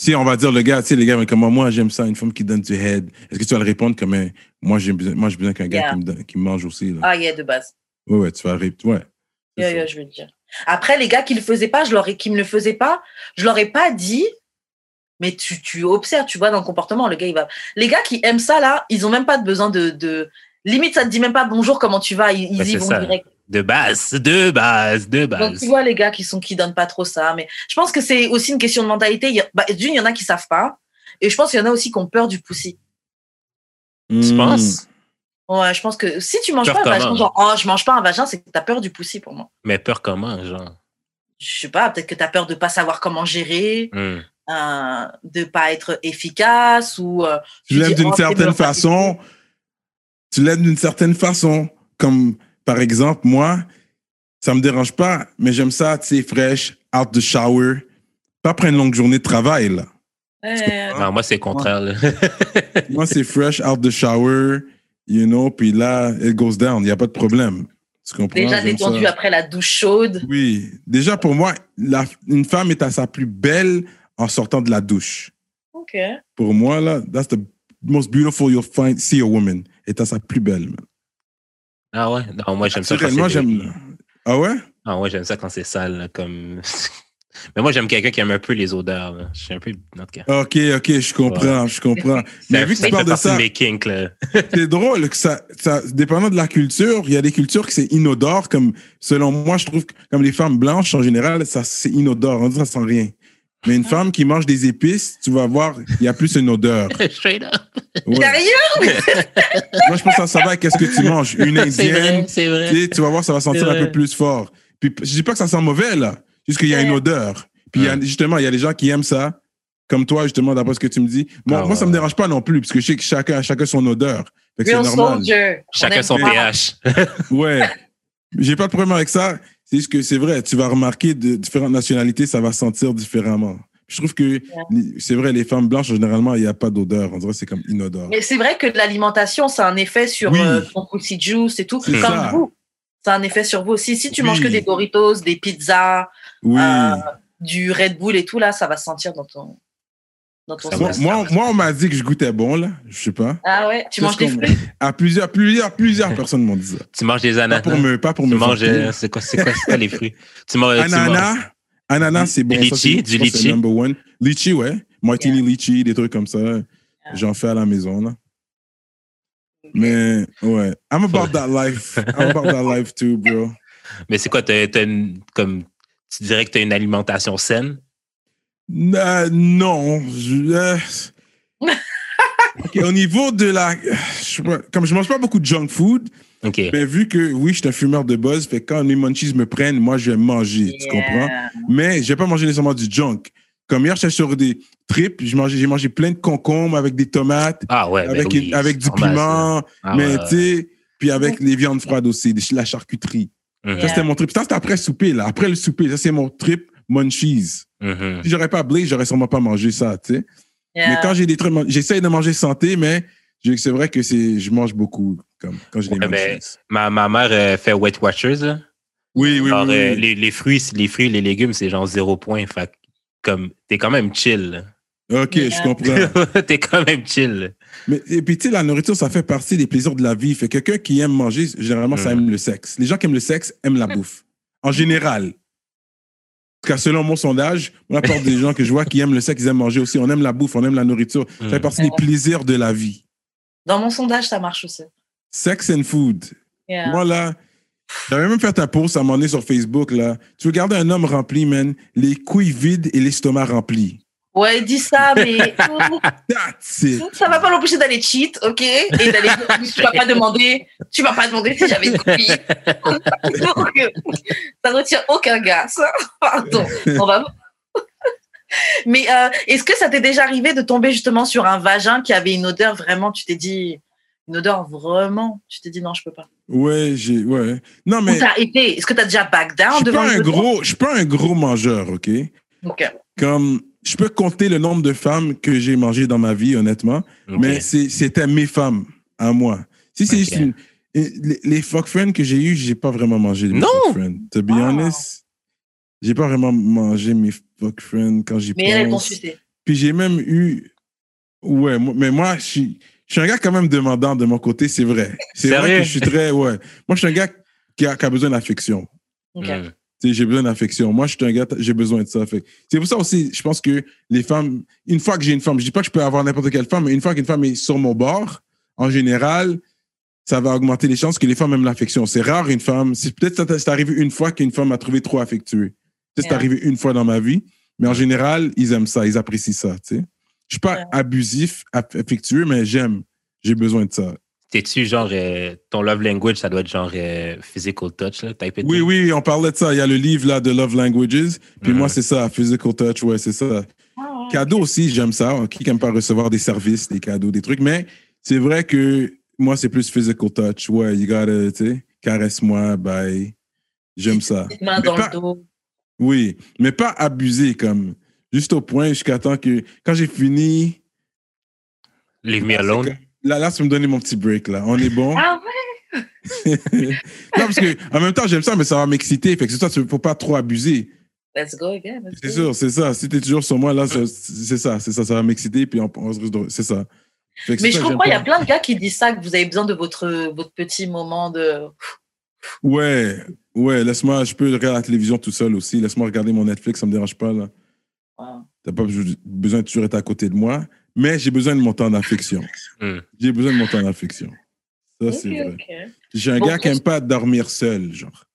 si on va dire le gars, tu sais, les gars, mais comment moi j'aime ça, une femme qui donne du head. Est-ce que tu vas le répondre comme, eh, moi j'ai besoin, moi j'ai besoin qu'un gars qui, me donne- qui me mange aussi. Là? Ah, yeah, de base. Ouais, ouais, tu vas répondre. Ouais. Yeah, yeah, je vais le dire. Après, les gars qui le faisaient pas, je leur ai, qui me le faisaient pas, je leur ai pas dit. Mais tu, tu observes, tu vois dans le comportement, le gars il va. Les gars qui aiment ça là, ils ont même pas de besoin de, de... limite ça te dit même pas bonjour comment tu vas, ils, ils y vont ça. direct. De base, de base, de Donc base. tu vois les gars qui sont qui donnent pas trop ça, mais je pense que c'est aussi une question de mentalité. Il y a- bah, D'une, il y en a qui savent pas, et je pense qu'il y en a aussi qui ont peur du poussi. Tu Hmm. penses? Ouais, je pense que si tu manges Peur pas un vagin, genre? oh je mange pas un vagin, c'est que t'as peur du poussi pour moi. Mais peur comment, genre? Je sais pas, peut-être que t'as peur de pas savoir comment gérer. Hmm. euh, de pas être efficace ou euh, Tu l'aimes d'une oh, certaine façon. Tu l'aimes d'une certaine façon. Comme, par exemple, moi, ça me dérange pas, mais j'aime ça, tu sais, fraîche, out the shower. Pas après une longue journée de travail, là. Non, moi, c'est le contraire. là. Moi, c'est fresh, out the shower, you know, puis là, it goes down. Il n'y a pas de problème. Tu comprends? déjà détendu après la douche chaude. Oui. Déjà, pour moi, la- une femme est à sa plus belle en sortant de la douche. Ok. Pour moi, là, that's the most beautiful you'll find, see a woman. Est à sa plus belle, man. ah ouais? Non, moi, j'aime ça quand c'est j'aime. Ah ouais? Ah ouais, j'aime ça quand c'est sale, là, comme... Mais moi, j'aime quelqu'un qui aime un peu les odeurs. là. Je suis un peu... En tout cas. Ok, ok, je comprends, je comprends. Mais Ça- vu que ça tu parles de ça, mes kinks, là. c'est drôle que ça, ça, dépendant de la culture, il y a des cultures que c'est inodore, comme, selon moi, je trouve que, comme les femmes blanches, en général, ça, c'est inodore, on dirait que ça sent rien. Mais une femme qui mange des épices, tu vas voir, il y a plus une odeur. Straight up. Ouais. Moi, je pense que ça va avec qu'est-ce que tu manges. Une indienne, c'est vrai. tu sais, tu vas voir, ça va sentir un peu plus fort. Puis, je dis pas que ça sent mauvais, là. Juste qu'il y a une odeur. Puis, il y a- justement, il y a des gens qui aiment ça. Comme toi, justement, d'après ce que tu me dis. Moi, Ah moi ça me ouais. dérange pas non plus, parce que je sais que chacun a chacun son odeur. C'est normal. soldier. On Chacun son pH. Ouais. J'ai pas de problème avec ça. C'est juste que c'est vrai, tu vas remarquer de différentes nationalités, ça va sentir différemment. Je trouve que c'est vrai, les femmes blanches, généralement, il n'y a pas d'odeur. On dirait que c'est comme inodore. Mais c'est vrai que l'alimentation, ça a un effet sur Oui. euh, ton pussy juice et tout. C'est Comme ça. vous. Ça a un effet sur vous aussi. Si tu Oui. manges que des Doritos, des pizzas, Oui. euh, du Red Bull et tout, là, ça va se sentir dans ton. Dans ton Ça moi, moi, moi, on m'a dit que je goûtais bon, là. Je sais pas. Ah ouais, tu manges des fruits? À plusieurs, plusieurs, plusieurs personnes m'ont dit ça. Tu manges des Pas ananas. pour me, pas pour Tu me manges... euh, C'est quoi, c'est quoi, quoi les fruits? Tu manges... tu Ananas. Ananas, c'est bon. Ça, litchi, je du litchi. number one. Litchi, ouais. Martini litchi, des trucs comme ça. J'en fais à la maison, là. Mais, ouais. I'm about that life. I'm about that life too, bro. Mais c'est quoi? T'as, t'as une- comme, tu dirais que tu as une alimentation saine? Euh, non. Je- euh, OK, au niveau de la. je comme je mange pas beaucoup de junk food, OK. mais vu que, oui, je suis un fumeur de buzz, fait quand les munchies me prennent, moi, je vais manger. Tu comprends? Mais je vais pas manger nécessairement du junk. Comme hier, j'étais sur des trips, j'ai mangé, j'ai mangé plein de concombres avec des tomates, Ah ouais, ben avec, oui, une- avec du normal, piment, Ah mais ouais, tu sais, puis avec les viandes froides aussi, la charcuterie. Mhm, Ça, c'était mon trip. Ça, c'était après le souper, là. Après le souper, ça, c'est mon trip munchies. mhm. Si j'aurais pas Blaze, j'aurais sûrement pas mangé ça, tu sais. Yeah. Mais quand j'ai des trucs, j'essaye de manger santé, mais c'est vrai que c'est, je mange beaucoup, comme, quand j'ai des Ouais, ben, munchies. Ma, ma mère euh, fait Weight Watchers. Là. Oui, oui, oui. euh, oui. les, les fruits, les fruits, les légumes, c'est genre zéro point. Fait comme, t'es quand même chill. là. Ok, je comprends. t'es quand même chill. Mais, et puis, tu sais, la nourriture, ça fait partie des plaisirs de la vie. Fait que quelqu'un qui aime manger, généralement, ça Mm. aime le sexe. Les gens qui aiment le sexe aiment la bouffe. En général. En tout cas, selon mon sondage, la plupart des gens que je vois qui aiment le sexe, ils aiment manger aussi. On aime la bouffe, on aime la nourriture. Ça fait Mm. partie des plaisirs de la vie. Dans mon sondage, ça marche aussi. Sex and food. Yeah. Moi, là, j'avais même fait un post à un moment donné sur Facebook, là. Tu veux garder un homme rempli, man, les couilles vides et l'estomac rempli. Ouais, dis ça, mais it. ça va pas l'empêcher d'aller cheat, ok? Et d'aller. tu vas pas demander. Tu vas pas demander si j'avais une copine. Ça retient aucun gars, ça. Pardon. On va. Mais euh, est-ce que ça t'est déjà arrivé de tomber justement sur un vagin qui avait une odeur vraiment, tu t'es dit, une odeur vraiment, tu t'es dit non, je peux pas. Ouais, j'ai, ouais. Non, mais est-ce que t'as déjà back down devant pas un gros, je suis pas un gros mangeur, OK? Ok. Comme, je peux compter le nombre de femmes que j'ai mangé dans ma vie, honnêtement, Ok. mais c'est- c'était mes femmes à moi. Si c'est juste une, les, les fuck friends que j'ai eu, j'ai pas vraiment mangé mes Non! fuck friends. To be Wow. honest, j'ai pas vraiment mangé mes fuck friends quand j'y Mais elles pense. sucé. Puis j'ai même eu. Ouais, mais moi, je suis, je suis un gars quand même demandant de mon côté, c'est vrai. C'est vrai que je suis très. Ouais. Moi, je suis un gars qui a, qui a besoin d'affection. Ok. J'ai besoin d'affection. Moi, je suis un gars, j'ai besoin de ça. Fait que C'est pour ça aussi, je pense que les femmes, une fois que j'ai une femme, je dis pas que je peux avoir n'importe quelle femme, mais une fois qu'une femme est sur mon bord, en général, ça va augmenter les chances que les femmes aiment l'affection. C'est rare une femme, c'est peut-être ça c'est arrivé une fois qu'une femme m'a trouvé trop affectueux. C'est Yeah. arrivé une fois dans ma vie, mais en général, ils aiment ça, ils apprécient ça, tu sais. Je suis pas abusif, aff- affectueux, mais j'aime. J'ai besoin de ça. T'es-tu genre, euh, ton love language, ça doit être genre euh, physical touch, là, type Oui, oui, on parlait de ça. Il y a le livre là de Love Languages. Puis moi, c'est ça, physical touch, ouais, c'est ça. Ah, ouais. Cadeaux aussi, j'aime ça. Qui n'aime pas recevoir des services, des cadeaux, des trucs? Mais c'est vrai que moi, c'est plus physical touch. Ouais, you gotta, tu sais, caresse-moi, bye. J'aime ça. Main dans pas- le dos. Oui, mais pas abuser comme. Juste au point jusqu'à temps que quand j'ai fini. Leave me c'est alone. Là, là, tu me donner mon petit break, là. On est bon? Ah ouais? non, parce que en même temps, j'aime ça, mais ça va m'exciter. Fait que c'est ça, il faut pas trop abuser. Let's go again. C'est sûr, c'est ça. Si t'es toujours sur moi, là, c'est ça, c'est ça, ça va m'exciter, puis on, on se de- C'est ça. Mais je comprends, il y a plein de gars qui disent ça, que vous avez besoin de votre, votre petit moment de. Ouais, ouais, laisse-moi, je peux regarder la télévision tout seul aussi. Laisse-moi regarder mon Netflix, ça me dérange pas, là. Wow. T'as pas besoin de toujours être à côté de moi, mais j'ai besoin de mon temps d'affection. Hmm. J'ai besoin de mon temps d'affection. Ça, c'est vrai. J'ai un Bon, gars qui aime pas dormir seul, genre.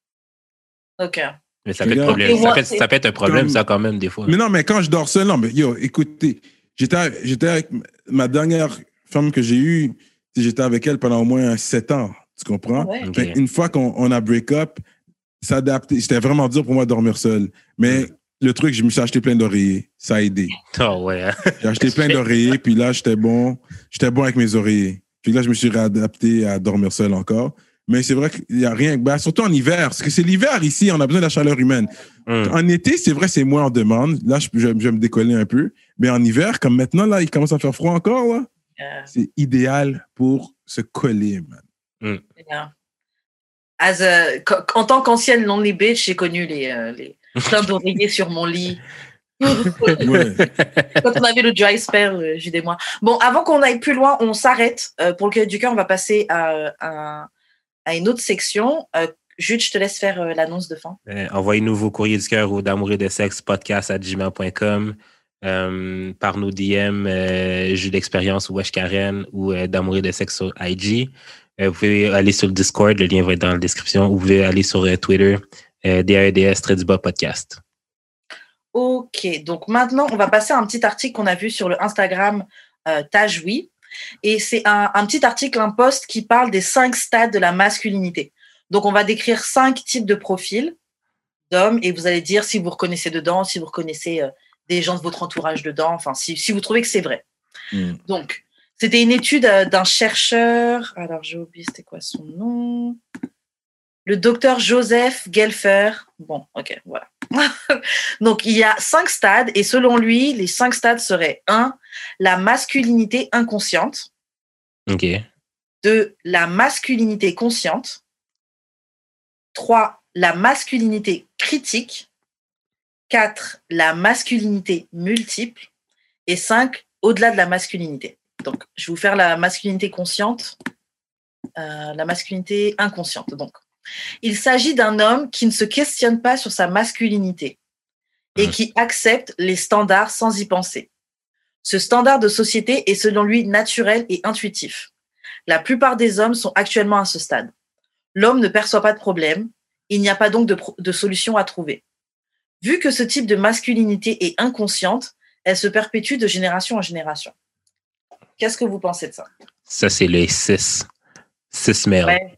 Ok. Mais ça peut, être problème. Ça, c'est- ça peut être un problème, Comme- ça, quand même, des fois. Mais non, mais quand je dors seul, non, mais yo, écoutez, j'étais, j'étais avec ma dernière femme que j'ai eue, j'étais avec elle pendant au moins sept ans, tu comprends? Ouais. Fait une fois qu'on on a break up, s'adapter, c'était vraiment dur pour moi de dormir seul. Mais Mm. Le truc, je me suis acheté plein d'oreillers. Ça a aidé. Oh, ouais. hein. J'ai acheté plein d'oreillers, puis là, j'étais bon. J'étais bon avec mes oreillers. Puis là, je me suis réadapté à dormir seul encore. Mais c'est vrai qu'il n'y a rien. Ben, surtout en hiver, parce que c'est l'hiver ici, on a besoin de la chaleur humaine. Hmm. En été, c'est vrai, c'est moins en demande. Là, je, je- je vais me décoller un peu. Mais en hiver, comme maintenant, là, il commence à faire froid encore, là, c'est idéal pour se coller, man. bien. As a- co- en tant qu'ancienne lonely bitch, j'ai connu les, euh, les plein d'oreillers sur mon lit. Ouais. Quand on avait le dry spell, euh, Jude et moi. Bon, avant qu'on aille plus loin, on s'arrête. Euh, pour le cœur du cœur, on va passer à, à, à une autre section. Euh, Jude, je te laisse faire euh, l'annonce de fin. Euh, Envoyez-nous vos courriers du cœur au d'amour et de sexe podcast à gmail.com euh, par nos DM euh, Jus d'expérience ou Wesh Karen ou euh, d'amour et de sexe sur IG. Euh, vous pouvez aller sur le Discord, le lien va être dans la description. Ou vous pouvez aller sur euh, Twitter, euh, DAEDS très du bas podcast. Ok, donc maintenant, on va passer à un petit article qu'on a vu sur le Instagram euh, Tajoui. Et c'est un, un petit article, un post qui parle des cinq stades de la masculinité. Donc, on va décrire cinq types de profils d'hommes et vous allez dire si vous reconnaissez dedans, si vous reconnaissez euh, des gens de votre entourage dedans, enfin, si, si vous trouvez que c'est vrai. Mm. Donc, c'était une étude euh, d'un chercheur. Alors, j'ai oublié, c'était quoi son nom Le docteur Joseph Gelfer. Bon, ok, voilà. Donc, il y a cinq stades et selon lui, les cinq stades seraient 1. La masculinité inconsciente. OK. 2. La masculinité consciente. 3. La masculinité critique. 4. La masculinité multiple. Et 5. Au-delà de la masculinité. Donc, je vais vous faire la masculinité consciente, euh, la masculinité inconsciente. Donc, il s'agit d'un homme qui ne se questionne pas sur sa masculinité et Mhm. qui accepte les standards sans y penser. Ce standard de société est selon lui naturel et intuitif. La plupart des hommes sont actuellement à ce stade. L'homme ne perçoit pas de problème, il n'y a pas donc de, solution à trouver. Vu que ce type de masculinité est inconsciente, elle se perpétue de génération en génération. Qu'est-ce que vous pensez de ça? Ça, c'est les six. Six males. Ouais.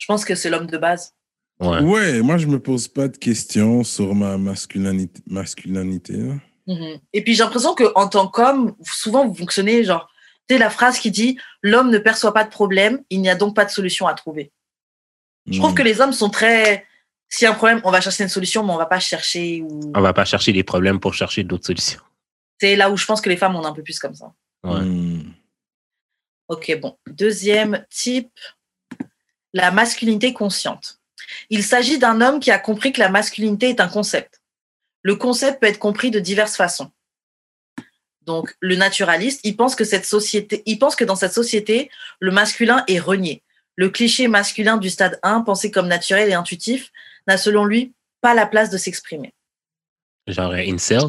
Je pense que c'est l'homme de base. Ouais. Ouais, moi, je me pose pas de questions sur ma masculinité. masculinité. Mhm. Et puis j'ai l'impression que en tant qu'homme, souvent vous fonctionnez genre, tu sais la phrase qui dit l'homme ne perçoit pas de problème, il n'y a donc pas de solution à trouver. Je trouve Mm. que les hommes sont très, s'il y a un problème, on va chercher une solution, mais on va pas chercher ou. On va pas chercher des problèmes pour chercher d'autres solutions. C'est là où je pense que les femmes on est un peu plus comme ça. Ouais. Mm. Ok, bon. Deuxième type, la masculinité consciente. Il s'agit d'un homme qui a compris que la masculinité est un concept. Le concept peut être compris de diverses façons. Donc, le naturaliste, il pense que cette société, il pense que dans cette société, le masculin est renié. Le cliché masculin du stade 1, pensé comme naturel et intuitif, n'a selon lui pas la place de s'exprimer. Genre un incel?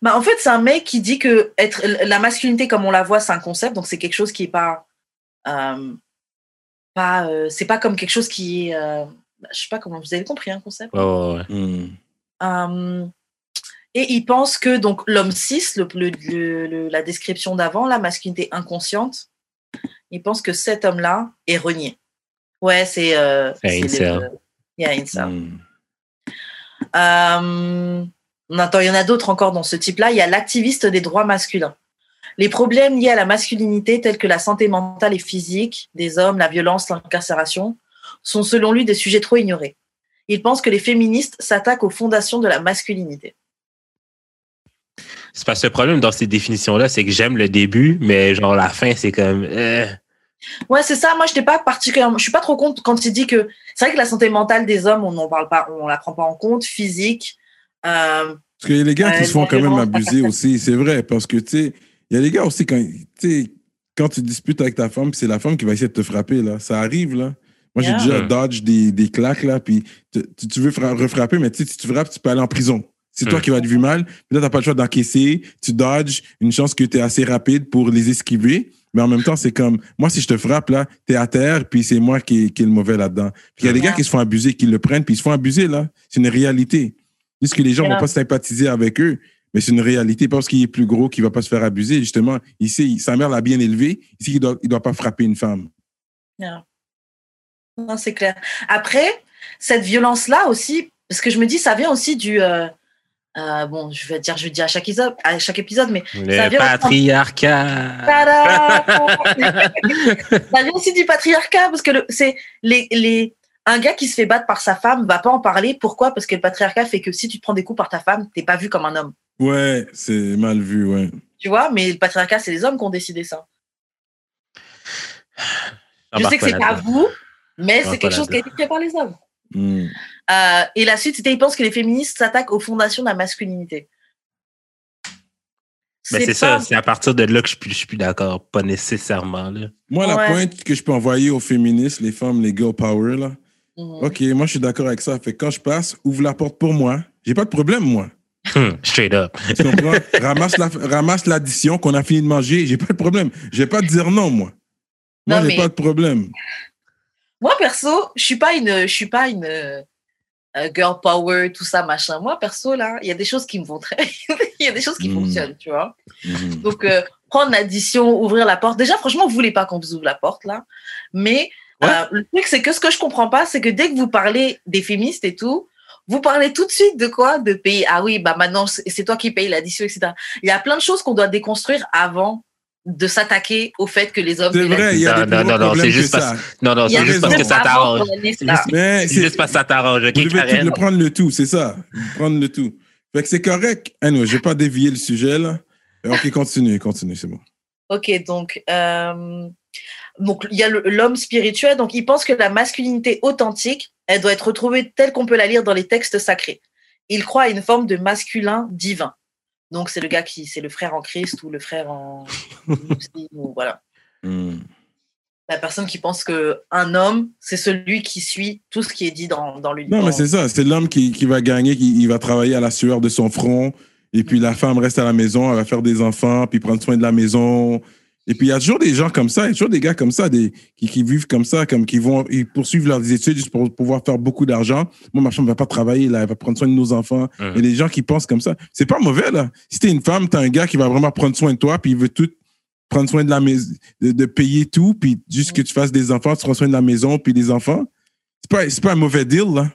Bah, en fait, c'est un mec qui dit que être, la masculinité, comme on la voit, c'est un concept, donc c'est quelque chose qui est pas. Euh, pas euh, c'est pas comme quelque chose qui est. Euh, je sais pas comment vous avez compris, un concept. Ouais. Hmm. Euh, et il pense que donc l'homme 6, le, le- le- le- la description d'avant, la masculinité inconsciente, il pense que cet homme-là est renié. Ouais, c'est. Euh, c'est le- Yeah, incel. Hmm. Euh, attends, il y en a d'autres encore dans ce type-là. Il y a l'activiste des droits masculins. Les problèmes liés à la masculinité, tels que la santé mentale et physique des hommes, la violence, l'incarcération, sont selon lui des sujets trop ignorés. Il pense que les féministes s'attaquent aux fondations de la masculinité. C'est parce que le problème dans ces définitions-là, c'est que j'aime le début, mais genre la fin, c'est comme. euh, Ouais, c'est ça. Moi, je n'étais pas particulièrement. Je suis pas trop compte quand il dit que c'est vrai que la santé mentale des hommes, on n'en parle pas, on la prend pas en compte. Physique, euh, Parce qu'il y a des gars qui se font la quand même abuser aussi, c'est vrai. Parce que, tu sais, il y a des gars aussi, quand, quand tu disputes avec ta femme, c'est la femme qui va essayer de te frapper, là. Ça arrive, là. Moi, j'ai déjà dodge des, des claques, là, puis tu, tu- tu veux fra- refrapper, mais si tu frappes, tu peux aller en prison. C'est toi qui vas te vu mal. Puis là, t'as pas le choix d'encaisser. Tu dodges. Une chance que tu es assez rapide pour les esquiver. Mais en même temps, c'est comme, moi, si je te frappe, là, t'es à terre, puis c'est moi qui, qui est le mauvais là-dedans. Puis il y a des Yeah. gars qui se font abuser, qui le prennent, puis ils se font abuser, là. C'est une réalité. Juste que les gens Yeah. vont pas sympathiser avec eux, mais c'est une réalité. Parce qu'il est plus gros qu'il va pas se faire abuser. Justement, ici, sa mère l'a bien élevé. Ici, il doit, il doit pas frapper une femme. Non, c'est clair. Après, cette violence-là aussi, parce que je me dis, ça vient aussi du. euh, euh, bon, je vais dire, je dis à chaque épisode, à chaque épisode, mais Ça Le vient- patriarcat. Tada ça vient aussi du patriarcat, parce que le- c'est les, les, un gars qui se fait battre par sa femme va pas en parler. Pourquoi? Parce que le patriarcat fait que si tu te prends des coups par ta femme, t'es pas vu comme un homme. Ouais, c'est mal vu, ouais. Tu vois Mais le patriarcat, c'est les hommes qui ont décidé ça. Je J'embarque sais que c'est pas vous, mais c'est quelque chose qui a été fait par les hommes. Hmm. Euh, et la suite, c'était, ils pensent que les féministes s'attaquent aux fondations de la masculinité. Mais c'est pas- ça, c'est à partir de là que je suis plus, je suis plus d'accord. Pas nécessairement, là. Moi, la Ouais. pointe que je peux envoyer aux féministes, les femmes, les girl power, là. Mhm. OK, moi, je suis d'accord avec ça. Fait que quand je passe, ouvre la porte pour moi. J'ai pas de problème, moi. Hum, straight up. Tu comprends? ramasse la, ramasse l'addition qu'on a fini de manger. J'ai pas de problème. Je vais pas te dire non, moi. Moi, Non, j'ai mais- pas de problème. Moi, perso, je suis pas une, je suis pas une euh, girl power, tout ça, machin. Moi, perso, là, il y a des choses qui me vont très, il y a des choses qui Mhm. fonctionnent, tu vois. Mhm. Donc, euh, prendre l'addition, ouvrir la porte. Déjà, franchement, vous voulez pas qu'on vous ouvre la porte, là. Mais Ouais. euh, le truc, c'est que ce que je comprends pas, c'est que dès que vous parlez des féministes et tout, vous parlez tout de suite de quoi? De payer. Ah oui, bah maintenant, c'est toi qui payes l'addition, etc. Il y a plein de choses qu'on doit déconstruire avant de s'attaquer au fait que les hommes. C'est vrai, il y a Non, des non, non, c'est juste ça. parce- Non, non, c'est juste parce que ça t'arrange. C'est juste parce que ça t'arrange, Vous devez le prendre le tout, c'est ça. Prendre le tout. Fait que c'est correct. Ah non, je vais pas dévier le sujet, là. OK, continue, continue, c'est bon. Ok, donc, euh, donc il y a l'homme spirituel. Donc, il pense que la masculinité authentique, elle doit être retrouvée telle qu'on peut la lire dans les textes sacrés. Il croit à une forme de masculin divin. Donc, c'est le gars qui, c'est le frère en Christ ou le frère en ou voilà. Hmm. La personne qui pense que un homme, c'est celui qui suit tout ce qui est dit dans, dans le Non, dans- mais c'est ça. C'est l'homme qui, qui va gagner, qui il va travailler à la sueur de son front. Et puis la femme reste à la maison, elle va faire des enfants, puis prendre soin de la maison. Et puis il y a toujours des gens comme ça, il y a toujours des gars comme ça, des, qui, qui vivent comme ça, comme qui vont ils poursuivent leurs études juste pour pouvoir faire beaucoup d'argent. Moi, ma femme ne va pas travailler, là, elle va prendre soin de nos enfants. Il y a des gens qui pensent comme ça. C'est pas mauvais, là. Si t'es une femme, t'as un gars qui va vraiment prendre soin de toi, puis il veut tout prendre soin de la maison, de, de payer tout, puis juste que tu fasses des enfants, tu prends soin de la maison, puis des enfants. C'est pas, c'est pas un mauvais deal, là.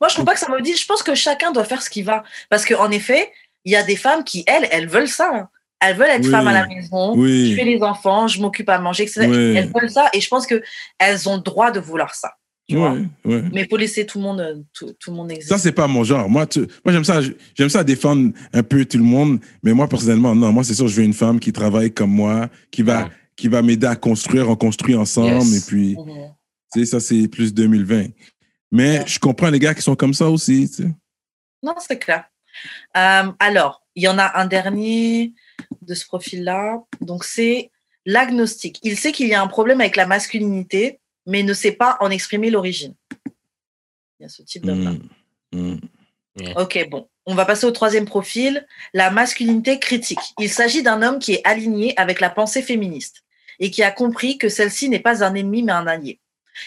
Moi, je trouve pas que ça me dit. Je pense que chacun doit faire ce qui va. Parce qu'en effet, il y a des femmes qui, elles, elles veulent ça. hein. Elles veulent être Oui. femmes à la maison. Oui. Je fais les enfants, je m'occupe à manger, etc. Oui. Elles veulent ça. Et je pense qu'elles ont le droit de vouloir ça. Tu vois. Mais il faut laisser tout le monde, euh, tout, tout le monde exister. Ça, c'est pas mon genre. Moi, tu- moi j'aime ça, j'aime ça défendre un peu tout le monde, mais moi, personnellement, non. Moi, c'est sûr, je veux une femme qui travaille comme moi, qui va, qui va m'aider à construire, on construit ensemble, Yes. et puis, Mhm. Tu sais, ça, c'est plus 2020. Mais je comprends les gars qui sont comme ça aussi. Tu sais. Non, c'est clair. Euh, alors, il y en a un dernier de ce profil-là. Donc, c'est l'agnostique. Il sait qu'il y a un problème avec la masculinité, mais ne sait pas en exprimer l'origine. Il y a ce type d'homme-là. Mm, mm. Ok, bon. On va passer au troisième profil, la masculinité critique. Il s'agit d'un homme qui est aligné avec la pensée féministe et qui a compris que celle-ci n'est pas un ennemi mais un allié.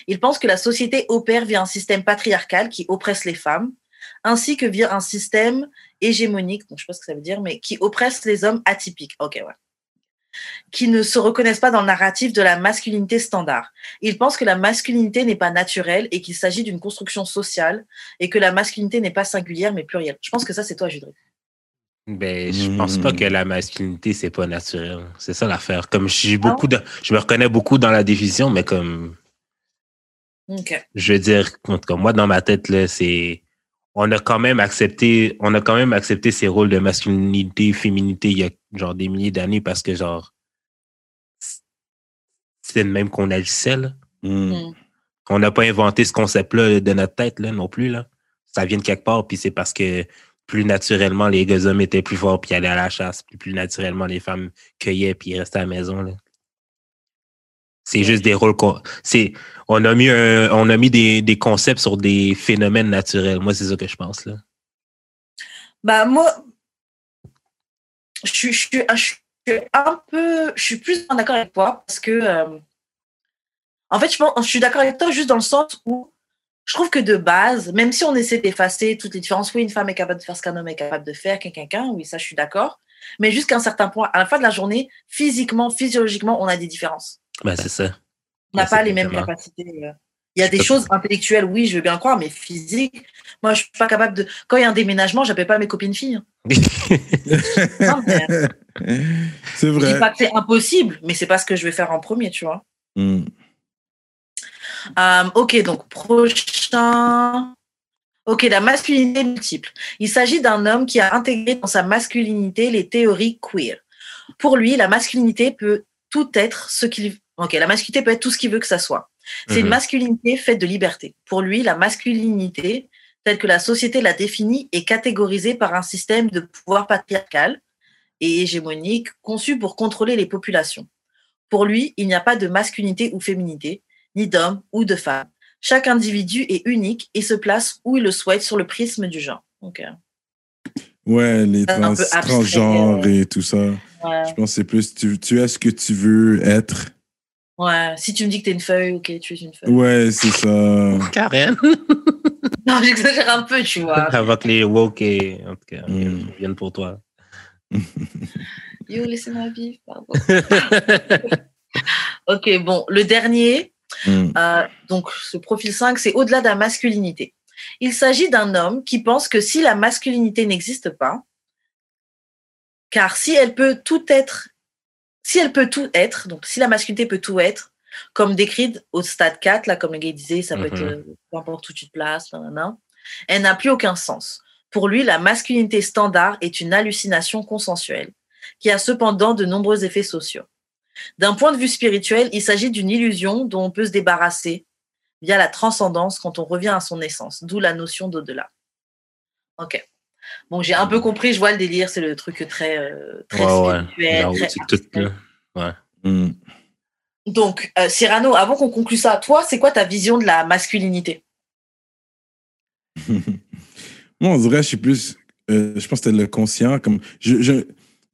Il pense que la société opère via un système patriarcal qui oppresse les femmes, ainsi que via un système hégémonique, donc je sais pas ce que ça veut dire, mais qui oppresse les hommes atypiques. Ok, ouais. Qui ne se reconnaissent pas dans le narratif de la masculinité standard. Il pense que la masculinité n'est pas naturelle et qu'il s'agit d'une construction sociale et que la masculinité n'est pas singulière mais plurielle. Je pense que ça, c'est toi, Judry. Ben, je pense pas que la masculinité, c'est pas naturel. C'est ça l'affaire. Comme je suis beaucoup de, je me reconnais beaucoup dans la définition, mais comme, Ok. je veux dire, en tout cas, moi, dans ma tête, là, c'est, on a quand même accepté, on a quand même accepté ces rôles de masculinité, féminité il y a genre des milliers d'années parce que genre, c'est le même qu'on agissait, là. Mm. Mm. On n'a pas inventé ce concept-là de notre tête, là, non plus, là. Ça vient de quelque part, puis c'est parce que plus naturellement, les gars hommes étaient plus forts, puis allaient à la chasse, puis plus naturellement, les femmes cueillaient, puis restaient à la maison, là. C'est juste des rôles qu'on, c'est, on a mis un- on a mis des, des concepts sur des phénomènes naturels. Moi, c'est ça que je pense, là. Bah, moi, je suis, je je suis un peu, je suis plus en d'accord avec toi parce que, euh, en fait, je, pense, je suis d'accord avec toi juste dans le sens où je trouve que de base, même si on essaie d'effacer toutes les différences, oui, une femme est capable de faire ce qu'un homme est capable de faire, quelqu'un, quelqu'un, oui, ça, je suis d'accord. Mais jusqu'à un certain point, à la fin de la journée, physiquement, physiologiquement, on a des différences. Ben, c'est ça. On n'a pas les mêmes exactement. capacités. euh. Il y a Je des peux- choses intellectuelles, oui, je veux bien croire, mais physiques, moi, je suis pas capable de. Quand il y a un déménagement, j'appelle pas mes copines filles. hein. Mais- c'est Je vrai. dis pas que c'est impossible, mais c'est pas ce que je vais faire en premier, tu vois. Mm. Euh, ok, donc prochain. Ok, la masculinité multiple. Il s'agit d'un homme qui a intégré dans sa masculinité les théories queer. Pour lui, la masculinité peut tout être ce qu'il. Ok, la masculinité peut être tout ce qu'il veut que ça soit. C'est une Mhm. masculinité faite de liberté. Pour lui, la masculinité, telle que la société l'a définie, est catégorisée par un système de pouvoir patriarcal et hégémonique conçu pour contrôler les populations. Pour lui, il n'y a pas de masculinité ou féminité, ni d'homme ou de femme. Chaque individu est unique et se place où il le souhaite sur le prisme du genre. Ok. Ouais, les trans, transgenres et tout ça. Ouais. Je pense que c'est plus tu, tu es ce que tu veux être. Ouais. Si tu me dis que tu es une feuille, ok, tu es une feuille. Ouais, c'est ça. Karen. Non, j'exagère un peu, tu vois. Avant que les woke, et, en tout cas, Mm. viennent pour toi. Yo, laissez-moi vivre, pardon. ok, bon, le dernier, Mm. Euh, donc, ce profil 5, c'est au-delà de la masculinité. Il s'agit d'un homme qui pense que si la masculinité n'existe pas, car si elle peut tout être, si elle peut tout être, donc si la masculinité peut tout être, comme décrit au stade 4, là, comme le gars disait, ça peut Mhm. être euh, peu importe où tu te places, nanana, elle n'a plus aucun sens. Pour lui, la masculinité standard est une hallucination consensuelle, qui a cependant de nombreux effets sociaux. D'un point de vue spirituel, il s'agit d'une illusion dont on peut se débarrasser via la transcendance quand on revient à son essence, d'où la notion d'au-delà. Ok. Bon, j'ai un peu compris, je vois le délire, c'est le truc très, euh, très Ouais, ouais. spirituel. Là-haut, très c'est tout, abstrait. là. Mm. Donc, euh, Cyrano, avant qu'on conclue ça, toi, c'est quoi ta vision de la masculinité? Moi, on dirait, je suis plus. euh, je pense que c'était le conscient. Comme, je, je,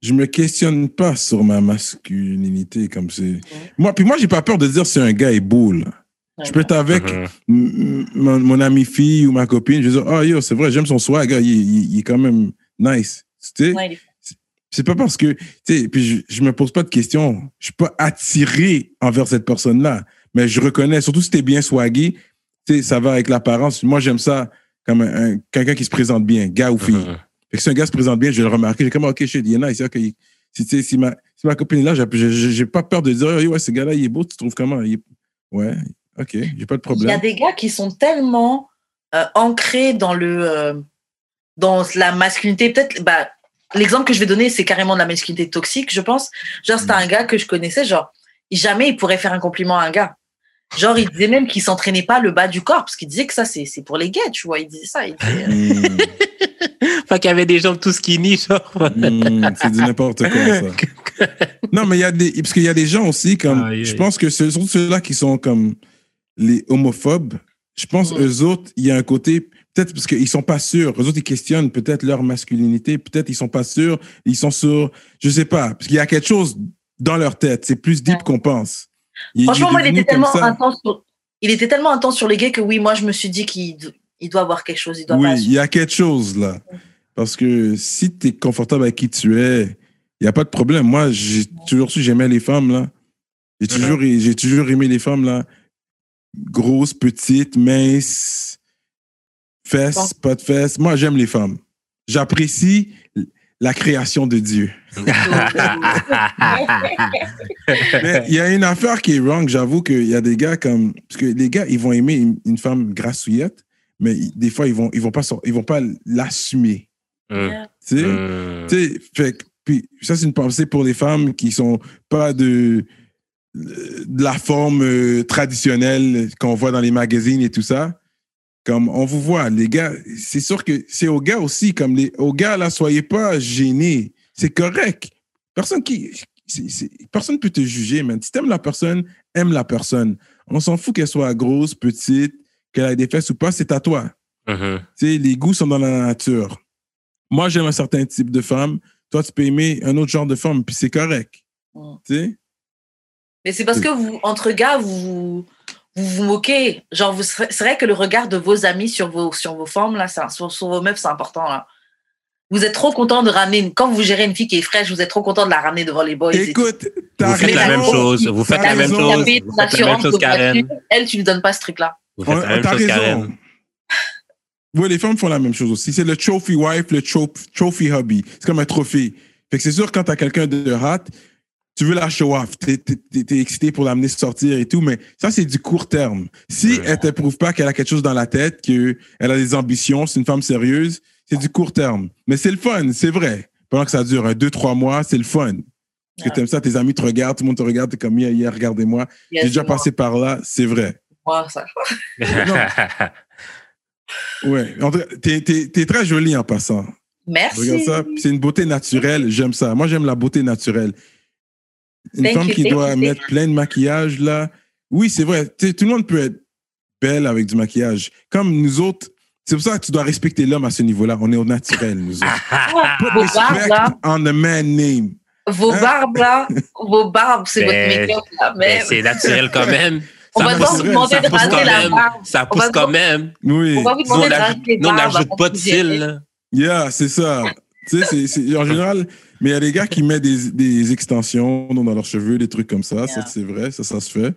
je me questionne pas sur ma masculinité. Comme c'est. Moi, puis moi, j'ai pas peur de dire si un gars est beau. là. Je peux être avec Mhm. mon, mon ami fille ou ma copine. Je vais dire, oh yo, c'est vrai, j'aime son swag. Il, il- il est quand même nice. Tu sais? Ouais, C'est pas parce que, tu sais, puis je, je me pose pas de questions. Je suis pas attiré envers cette personne-là. Mais je reconnais, surtout si t'es bien swagué, tu sais, ça va avec l'apparence. Moi, j'aime ça comme un, un- quelqu'un qui se présente bien, gars ou fille. Mhm. Fait que si un gars se présente bien, je vais le remarquer. J'ai comme, OK, shit, il est nice. OK, il- si, tu sais, si, ma, si ma copine est là, j'ai- j'ai j'ai pas peur de dire, oh, ouais, ce gars-là, il est beau, tu trouves comment? Il est- Ouais, OK, j'ai pas de Il y a problème. des gars qui sont tellement euh, ancrés dans le euh, dans la masculinité. Peut-être, bah, l'exemple que je vais donner, c'est carrément de la masculinité toxique, je pense. Genre, c'était Mm. un gars que je connaissais, genre, jamais il pourrait faire un compliment à un gars. Genre, il disait même qu'il s'entraînait pas le bas du corps, parce qu'il disait que ça, c'est c'est pour les gays, tu vois. Il disait ça. Il disait, euh, Hmm, Fait qu'il y avait des jambes tout skinny, genre. hmm, c'est du n'importe quoi, ça. Non, mais il y a des. Parce qu'il y a des gens aussi, comme. Je pense que ce sont ceux-là qui sont comme les homophobes. Je pense Ouais. eux autres, il y a un côté. Peut-être parce qu'ils sont pas sûrs. Eux autres, ils questionnent peut-être leur masculinité. Peut-être ils sont pas sûrs. Ils sont sur. Je sais pas. Parce qu'il y a quelque chose dans leur tête. C'est plus deep Ouais. qu'on pense. Il- Franchement, il il était tellement intense. Sur... Il était tellement intense sur les gays que oui, moi, je me suis dit qu'il il doit avoir quelque chose. Il doit Oui, pas il y a quelque chose là. Parce que si tu es confortable avec qui tu es, il n'y a pas de problème. Moi, j'ai toujours su j'aimais les femmes là. J'ai toujours, j'ai toujours aimé les femmes là. Grosses, petites, minces, fesses, pas de fesses. Moi, j'aime les femmes. J'apprécie la création de Dieu. Mais il y a une affaire qui est wrong. J'avoue qu'il y a des gars comme. Parce que les gars, ils vont aimer une, une femme grassouillette, mais des fois, ils vont, ils vont pas, ils vont pas l'assumer. Hum, Tu sais? Tu sais, fait puis ça, c'est une pensée pour les femmes qui sont pas de, de la forme euh, traditionnelle qu'on voit dans les magazines et tout ça. Comme on vous voit, les gars, c'est sûr que c'est aux gars aussi, comme les, aux gars, là, soyez pas gênés. C'est correct. Personne qui. c'est- c'est- personne peut te juger, man. Si t'aimes la personne, aime la personne. On s'en fout qu'elle soit grosse, petite, qu'elle ait des fesses ou pas, c'est à toi. Tu sais, les goûts sont dans la nature. Moi, j'aime un certain type de femme. Toi, tu peux aimer un autre genre de femme, puis c'est correct. Tu sais? Mais c'est parce que vous, entre gars, vous vous, vous moquez. Genre, vous serez- c'est vrai que le regard de vos amis sur vos, sur vos femmes, là, un- sur, sur vos meufs, c'est important. Là. Vous êtes trop content de ramener, une- quand vous gérez une fille qui est fraîche, vous êtes trop content de la ramener devant les boys. Écoute, t'as Vous faites la raison. même chose. Vous faites la même chose. Vous faites la même chose, Karen. Elle, tu lui donnes pas ce truc-là. Vous faites la même T'as chose. Karen. Oui, les femmes font la même chose aussi. C'est le trophy wife, le tro- trophy hubby. C'est comme un trophée. Fait que c'est sûr, quand t'as quelqu'un de hot, tu veux la show off. T'es, t'es- t'es- t'es excité pour l'amener sortir et tout, mais ça, c'est du court terme. Si Ouais. elle te prouve pas qu'elle a quelque chose dans la tête, qu'elle a des ambitions, c'est une femme sérieuse, c'est du court terme. Mais c'est le fun, c'est vrai. Pendant que ça dure un, deux, trois mois, c'est le fun. Parce que t'aimes ça, tes amis te regardent, tout le monde te regarde, t'es comme, yeah, yeah, regardez-moi. Yes, J'ai déjà passé par là, c'est vrai. Moi, ça. Ouais. T'es, t'es- t'es très jolie en passant. Merci. Regarde ça. C'est une beauté naturelle. J'aime ça. Moi, j'aime la beauté naturelle. Une Thank femme you, qui doit you, mettre plein de maquillage, là. Oui, c'est vrai. Tout le monde peut être belle avec du maquillage. Comme nous autres, c'est pour ça que tu dois respecter l'homme à ce niveau-là. On est au naturel, nous autres. Oh, vos barbes, Respect là, on the man name. vos Hein? barbes, là, vos barbes, c'est votre Ben, make-up, là. Ben, Mais c'est naturel quand même. on va pousse- vous demander de raser la barbe. Ça pousse quand même. Oui. On va vous demander de raser nous, on n'ajoute pas de cils. là. Yeah, c'est ça. Tu sais, c'est, c'est- en général, mais il y a des gars qui mettent des, des extensions dans leurs cheveux, des trucs comme ça. Ça, c'est vrai, ça, ça se fait.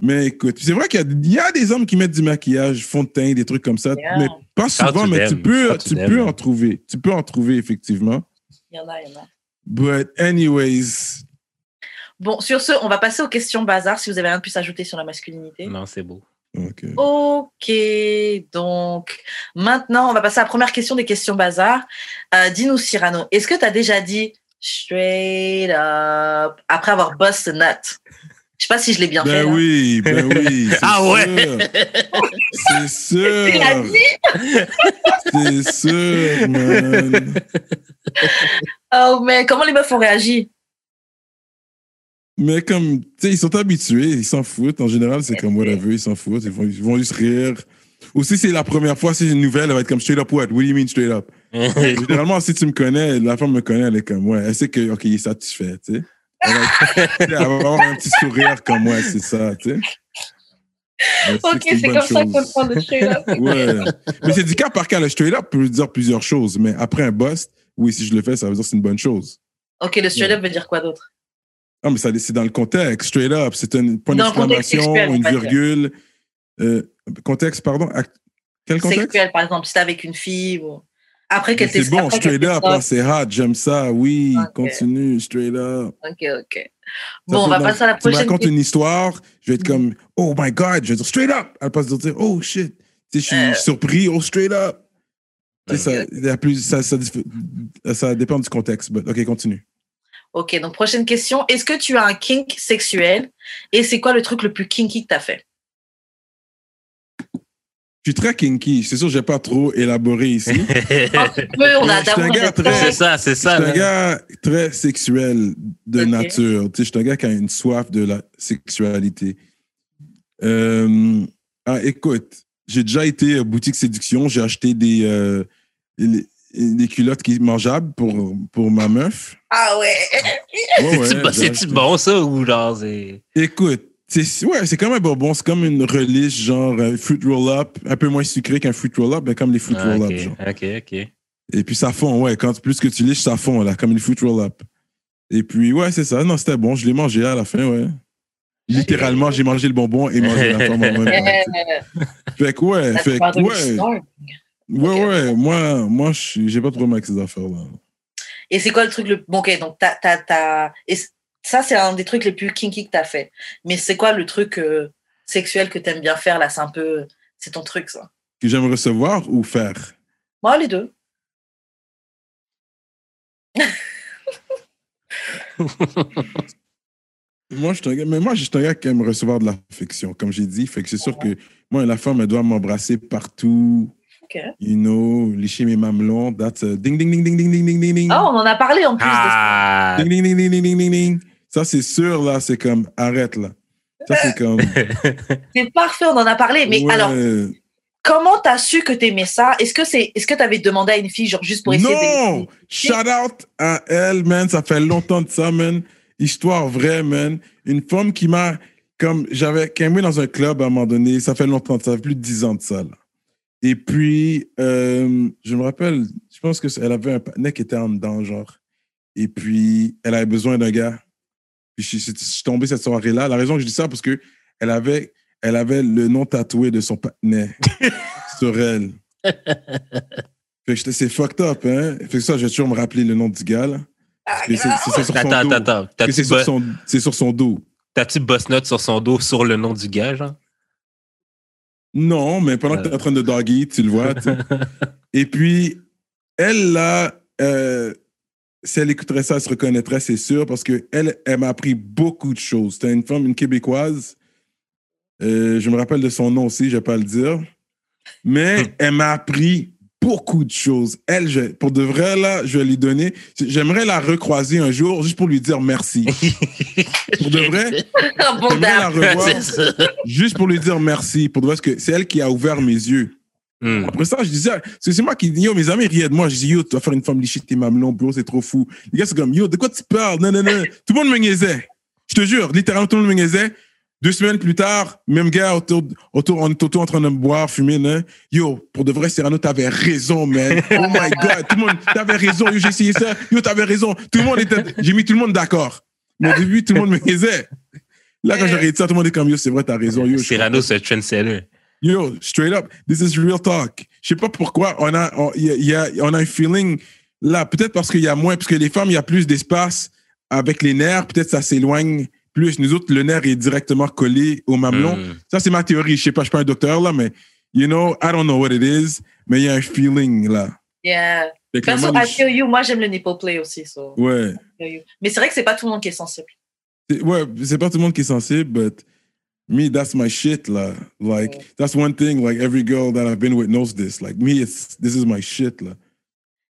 Mais écoute, c'est vrai qu'il y a, il y a des hommes qui mettent du maquillage, fond de teint, des trucs comme ça. Yeah. Mais pas souvent, tu mais tu peux, tu tu peux en trouver. Tu peux en trouver, effectivement. Il y en a, il y en a. But anyways, Bon, sur ce, on va passer aux questions bazar si vous avez rien de plus à ajouter sur la masculinité. Non, c'est beau. Ok. Ok, donc maintenant, on va passer à la première question des questions bazar. Euh, Dis-nous, Cyrano, est-ce que tu as déjà dit straight up après avoir bust a nut? Je sais pas si je l'ai bien fait. Ben oui, ben oui. Ah ouais? sûr. C'est Tu l'as sûr. dit? C'est sûr, man. Oh, mais comment les meufs ont réagi? Mais comme, tu sais, ils sont habitués, ils s'en foutent. En général, c'est comme whatever, ils s'en foutent. Ils vont, ils vont juste rire. Ou si c'est la première fois, si c'est une nouvelle, elle va être comme straight up what? What do you mean straight up? Généralement, si tu me connais, la femme me connaît, elle est comme, ouais, elle sait que, OK, il est satisfait, tu sais. Elle va, être- elle va avoir un petit sourire comme moi, c'est ça, tu sais. Elle Ok, c'est bonne comme ça chose. qu'on prend le straight up. Ouais. Mais c'est du cas par cas. Le straight up peut dire plusieurs choses. Mais après un bust, oui, si je le fais, ça veut dire que c'est une bonne chose. Ok, le straight up veut dire quoi d'autre? Ah, mais ça, c'est dans le contexte. Straight up, c'est un point d'exclamation, une virgule. Euh, contexte, pardon. Quel contexte? Sexuel, par exemple, si t'es avec une fille ou. Après qu'elle C'est bon, straight up, ah, c'est hot, j'aime ça, oui, continue, straight up. Ok, ok. Ça Bon, on va dans- passer à la Tu me prochaine racontes une histoire, je vais être comme, oh my god, je vais dire straight up. Elle passe de dire, oh shit. Tu sais, je suis Euh. surpris, oh straight up. Tu sais, Ok. ça, il y a plus, ça, ça, ça dépend du contexte. but ok, continue. Ok, donc prochaine question. Est-ce que tu as un kink sexuel et c'est quoi le truc le plus kinky que t'as fait? Je suis très kinky. C'est sûr, je vais pas trop élaborer ici. Un peu, on a Je suis un d'amour gars de très- c'est ça, c'est Je suis ça. un gars très sexuel de nature. Tu sais, je suis un gars qui a une soif de la sexualité. Euh, ah, écoute, j'ai déjà été à boutique séduction. J'ai acheté des, euh, des, des culottes qui mangeables pour, pour ma meuf. Ah ouais. Ouais, ouais, C'est-tu bon- ça, ou genre, c'est. Écoute, c'est ouais, c'est comme un bonbon. C'est comme une relish, genre euh, fruit roll-up, un peu moins sucré qu'un fruit roll-up, mais comme les fruit Ah, roll-up, ok, genre. ok, ok. Et puis ça fond, ouais. Quand plus que tu liches, ça fond, là, comme les fruit roll-up. Et puis, ouais, c'est ça. Non, c'était bon. Je l'ai mangé à la fin, ouais. Littéralement, j'ai mangé le bonbon et mangé la forme en même temps. Fait que, ouais, fait que, ouais. Ouais, ouais. Moi, moi j'ai pas trop mal avec ces affaires-là. Et c'est quoi le truc le. Bon, ok, donc t'as. t'as. Et ça, c'est un des trucs les plus kinky que t'as fait. Mais c'est quoi le truc euh, sexuel que t'aimes bien faire? Là C'est un peu. C'est ton truc, ça. Que j'aime recevoir ou faire? Moi, les deux. Moi, je mais moi, je suis un gars qui aime recevoir de l'affection, comme j'ai dit. Fait que c'est sûr que moi, la femme, elle doit m'embrasser partout. Ok. You know, licher mes mamelons. That's a ding, ding, ding, ding, ding, ding, ding, ding, ding. Ah, on en a parlé en plus Ah! Ding, ding, ding, ding, ding, ding, ding, ding. Ça, c'est sûr, là, c'est comme, arrête, là. Ça, c'est comme. de ça. C'est parfait, on en a parlé. Mais Ouais. alors, comment t'as su que t'aimais ça Est-ce que c'est, est-ce que t'avais demandé à une fille, genre juste pour essayer Non! de. Shout out à elle, man. Ça fait longtemps de ça, man. Histoire vraie, man. Une femme qui m'a. Comme j'avais campé dans un club à un moment donné, ça fait longtemps, ça fait plus de 10 ans de ça. Là. Et puis, euh, je me rappelle, je pense qu'elle avait un partenaire qui était en dedans, genre. Et puis, elle avait besoin d'un gars. Puis, je, suis- je suis tombé cette soirée-là. La raison que je dis ça, parce que elle avait, elle avait le nom tatoué de son partenaire sur elle. Fait que c'est fucked up, hein. Fait que ça, je vais toujours me rappeler le nom du gars, là. Ah, c'est sur son Attends, dos. attends, attends. Sur, c'est sur son dos. t'as-tu boss note sur son dos sur le nom du gars, genre? Non, mais pendant que tu es en train de doggy, tu le vois. tu. Et puis, elle, là, euh, si elle écouterait ça, elle se reconnaîtrait, c'est sûr, parce qu'elle, elle, elle m'a appris beaucoup de choses. C'était une femme, une Québécoise. Euh, je me rappelle de son nom aussi, je ne vais pas le dire. Mais elle m'a appris beaucoup de choses. Elle, je- pour de vrai, là, je vais lui donner. J'aimerais la recroiser un jour juste pour lui dire merci. Pour de vrai, bon j'aimerais la revoir juste pour lui dire merci. Pour de vrai, parce que c'est elle qui a ouvert mes yeux. Hmm. Après ça, je disais, c'est moi qui dis, yo, mes amis riaient de moi. Je dis, yo, tu vas faire une femme licher tes mamelons, bro, c'est trop fou. Les gars, c'est comme, yo, de quoi tu parles? Non, non, non. Tout le monde me niaisait. Je te jure, littéralement, tout le monde me niaisait. Deux semaines plus tard, même gars, autour, autour, on est autour en train de boire, fumer, non? Yo, pour de vrai, Cyrano, t'avais raison, man. Oh my God, tout le monde, t'avais raison. Yo, j'ai essayé ça. Yo, t'avais raison. Tout le monde était, j'ai mis tout le monde d'accord. Mais au début, tout le monde me niaisait. Là, quand j'aurais dit ça, tout le monde est comme, yo, c'est vrai, t'as raison. Yo, je Cyrano, c'est trendsetter. Yo, straight up, this is real talk. Je sais pas pourquoi on a, on, y a- y a- on a un feeling là, peut-être parce qu'il y a moins, parce que les femmes, il y a plus d'espace avec les nerfs, peut-être ça s'éloigne plus. Nous autres, le nerf est directement collé au mamelon. Hmm. Ça, c'est ma théorie. Je sais pas, je suis pas un docteur là, mais you know, I don't know what it is, mais il y a un feeling là. Yeah. Perso, I feel you. Moi, j'aime le nipple play aussi. so, Ouais. Mais c'est vrai que c'est pas tout le monde qui est sensible. Ouais, c'est pas tout le monde qui est sensible, but me, that's my shit, là. Like, Ouais. that's one thing, like, every girl that I've been with knows this. Like, me, it's, this is my shit, là.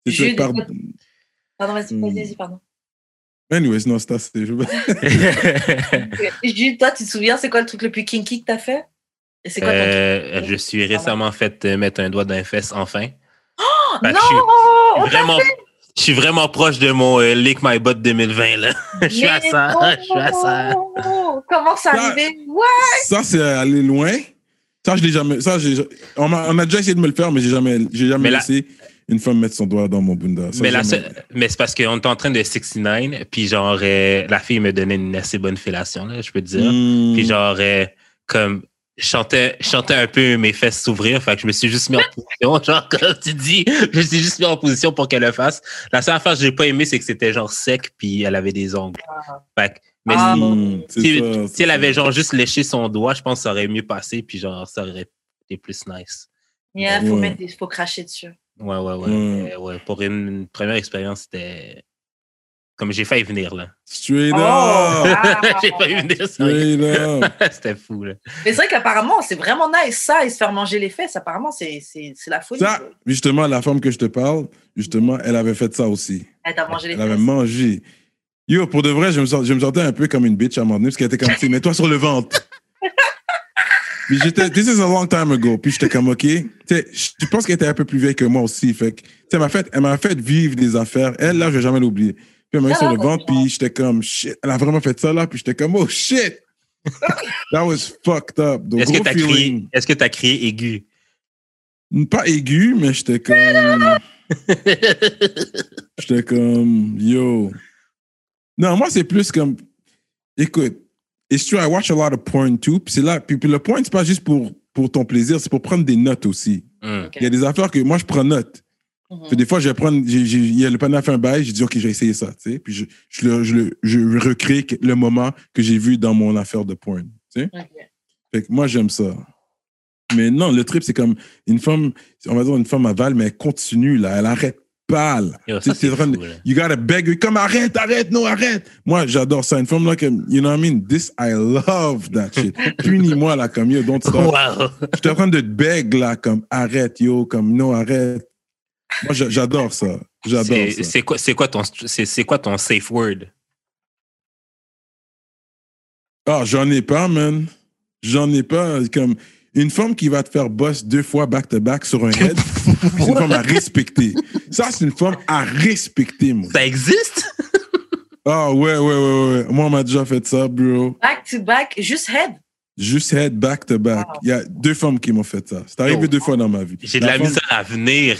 C'est par... Pardon, vas-y, vas-y, vas-y, pardon. Anyways, non, c'est assez. je- Jules, toi, tu te souviens, c'est quoi le truc le plus kinky que t'as fait? Et c'est quoi ton Euh, je suis récemment fait euh, mettre un doigt dans les fesses, enfin. Oh, Non je suis vraiment, je suis vraiment proche de mon euh, Lick My Butt 2020, là. je suis à ça, non je suis à ça. Comment ça Ça- arrivé Ouais Ça, c'est aller loin. Ça, je l'ai jamais. Ça, j'ai- on, a, on a déjà essayé de me le faire, mais j'ai jamais, j'ai jamais Mais la- laissé une femme mettre son doigt dans mon bunda. Ça, mais, la seule- mais c'est parce qu'on était en train de 69, puis genre, euh, la fille me donnait une assez bonne fellation, là, je peux te dire. Hmm. Puis genre, euh, comme, je chantais, je chantais un peu mes fesses s'ouvrir, fait que je me suis juste mis en position, genre, comme tu dis, je me suis juste mis en position pour qu'elle le fasse. La seule affaire que j'ai pas aimé, c'est que c'était genre sec, puis elle avait des ongles. Fait que, mais Ah, si, Hmm, si, ça, si c'est elle avait genre juste léché son doigt, je pense que ça aurait mieux passé, puis genre, ça aurait été plus nice. Yeah, faut, Ouais. mettre des- faut cracher dessus. Ouais, ouais, ouais. Mm. Mais ouais, Pour une première expérience, c'était Comme j'ai failli venir, là. Straight Oh, up. ah. j'ai failli venir, Straight ça. up. C'était fou, là. Mais c'est vrai qu'apparemment, c'est vraiment nice. Ça, et se faire manger les fesses, apparemment, c'est c'est- c'est la folie. Ça, justement, la femme que je te parle, justement, elle avait fait ça aussi. Elle t'a mangé les Elle avait fesses. mangé. Yo, pour de vrai, je me, je me sentais un peu comme une bitch à un moment donné, parce qu'elle était comme, tu sais, mets-toi sur le ventre. Puis j'étais, this is a long time ago. Puis j'étais comme, OK. Tu sais, je pense qu'elle était un peu plus vieille que moi aussi. Fait que, tu sais, elle m'a fait, elle m'a fait vivre des affaires. Elle, là, je vais jamais l'oublier. Puis elle m'a mis sur le ventre, puis j'étais comme, shit. Elle a vraiment fait ça, là. Puis j'étais comme, oh, shit. That was fucked up. Donc, Est-ce que t'as crié, est-ce que t'as crié aigu? Pas aigu, mais j'étais comme. j'étais comme, yo. Non, moi, c'est plus comme. Écoute, it's true, I watch a lot of porn too. Puis c'est là. Puis, puis le porn, c'est pas juste pour, pour ton plaisir, c'est pour prendre des notes aussi. Hum. Il y a des affaires que moi, je prends note. Mhm. Puis des fois, je vais prendre. j'ai- j'ai- Il y a le panneau a fait un bail, j'ai dit, OK, je vais essayer ça. Tu sais? Puis je, je, le, je, le, je recrée le moment que j'ai vu dans mon affaire de porn. Tu sais? Ok. Fait que moi, j'aime ça. Mais non, le trip, c'est comme une femme, on va dire une femme avale, mais elle continue, là. Elle arrête ça, c'est là. You gotta beg, comme arrête, arrête, non, arrête. Moi, j'adore ça. Une femme, là, comme, you know what I mean? This, I love that shit. Punis-moi, là, comme, yo, don't stop. Wow. Je suis en train de te beg, là, comme, arrête, yo, comme, non, arrête. Moi, j'a- j'adore ça. J'adore C'est ça. c'est quoi, c'est quoi ton, quoi ton safe word? Ah, j'en ai pas, man. J'en ai pas. Comme une femme qui va te faire boss deux fois back-to-back sur un head, c'est une femme à respecter. Ça, c'est une femme à respecter, moi. Ça existe? Ah, ouais, ouais, ouais, ouais. Moi, on m'a déjà fait ça, bro. Back to back, juste head? Juste head back-to-back. Wow. Il y a deux femmes qui m'ont fait ça. C'est arrivé Oh. deux fois dans ma vie. J'ai de la femme- misère à venir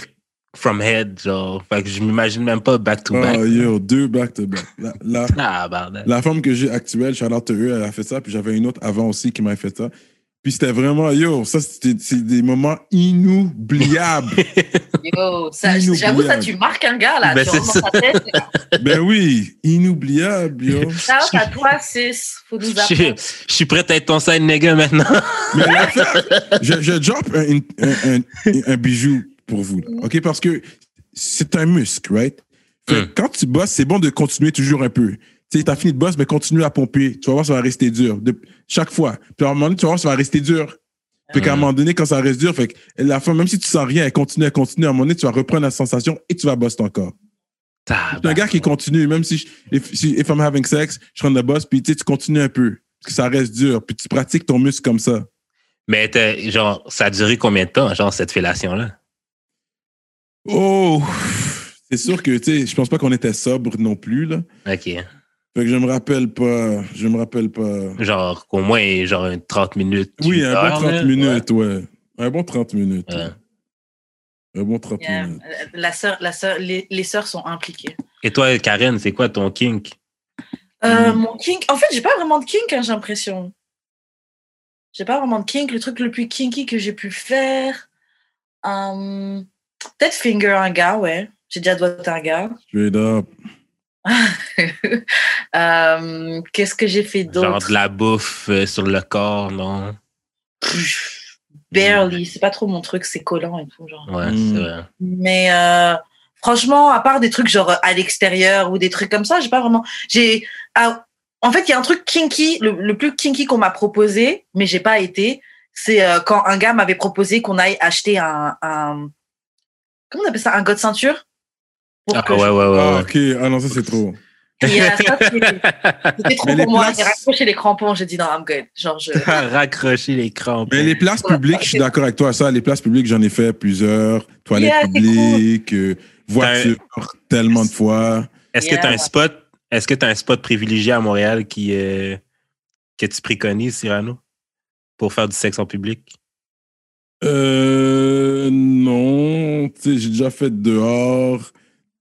from head, genre. Fait que je m'imagine même pas back to back. Ah, yo, deux back-to-back. La, la, Ah, la femme que j'ai actuelle, Charlotte eux, elle a fait ça. Puis j'avais une autre avant aussi qui m'avait fait ça. Puis c'était vraiment, yo, ça, c'était c'est des moments inoubliables. Yo, j'avoue, ça, tu marques un gars, là. Ben, tu c'est rentres ça. dans sa tête. ben oui, inoubliable, yo. Ça, à toi, sis. Faut nous Je apprendre. je suis prêt à être ton side nigga maintenant. Mais je, je drop un, un, un- un bijou pour vous, là, OK? Parce que c'est un muscle, right? Fait Mm. Quand tu bosses, c'est bon de continuer toujours un peu. Tu sais, t'as fini de bosser, mais continue à pomper. Tu vas voir, ça va rester dur. De, chaque fois. Puis à un moment donné, tu vas voir, ça va rester dur. Fait qu'à un moment donné, quand ça reste dur, fait que la femme, même si tu sens rien, elle continue, elle continue. À un moment donné, tu vas reprendre la sensation et tu vas bosser ton corps. Ah, C'est un gars qui continue, même si, je, if, si if I'm having sex, je rentre de boss, puis tu continues un peu. Parce que ça reste dur. Puis tu pratiques ton muscle comme ça. Mais genre, ça a duré combien de temps, genre, cette fellation-là? Oh! C'est sûr que, tu sais, je pense pas qu'on était sobre non plus, là. OK. Fait que je me rappelle pas. Je me rappelle pas. Genre, au moins, genre, une 30 minutes. Oui, un heure, bon 30 là. minutes, ouais. Un bon 30 minutes. Ouais. ouais. Un bon 30 Yeah. minutes. La sœur, la sœur, les, les sœurs sont impliquées. Et toi, Karen, c'est quoi ton kink? Euh, Mm. Mon kink, en fait, j'ai pas vraiment de kink, hein, j'ai l'impression. J'ai pas vraiment de kink. Le truc le plus kinky que j'ai pu faire, euh, peut-être finger un gars, ouais. J'ai déjà doigté un gars. Straight up. Euh, Qu'est-ce que j'ai fait Genre d'autre? de la bouffe euh, sur le corps, non? Barely, c'est pas trop mon truc, c'est collant et tout. Genre. Ouais, Mm. c'est vrai. Mais euh, franchement, à part des trucs genre à l'extérieur ou des trucs comme ça, j'ai pas vraiment. J'ai. ah, en fait, il y a un truc kinky, le, le plus kinky qu'on m'a proposé, mais j'ai pas été. C'est euh, quand un gars m'avait proposé qu'on aille acheter un, un- comment on appelle ça, un god ceinture? Pour Ah, que ouais, je- ouais, ouais. Ah, ouais. ok. Ah non, ça, c'est trop. C'était trop Mais pour moi. places- J'ai raccroché les crampons. J'ai dit non, I'm good. Genre, je. Raccrocher les crampes. Mais les places publiques, je suis d'accord avec toi. Ça, les places publiques, j'en ai fait plusieurs. Toilettes Yeah, publiques, euh, voitures, tellement de fois. Est-ce que tu as un spot? Est-ce que tu un spot privilégié à Montréal qui, euh, que tu préconises, Cyrano, pour faire du sexe en public? Euh, non. Tu sais, j'ai déjà fait dehors.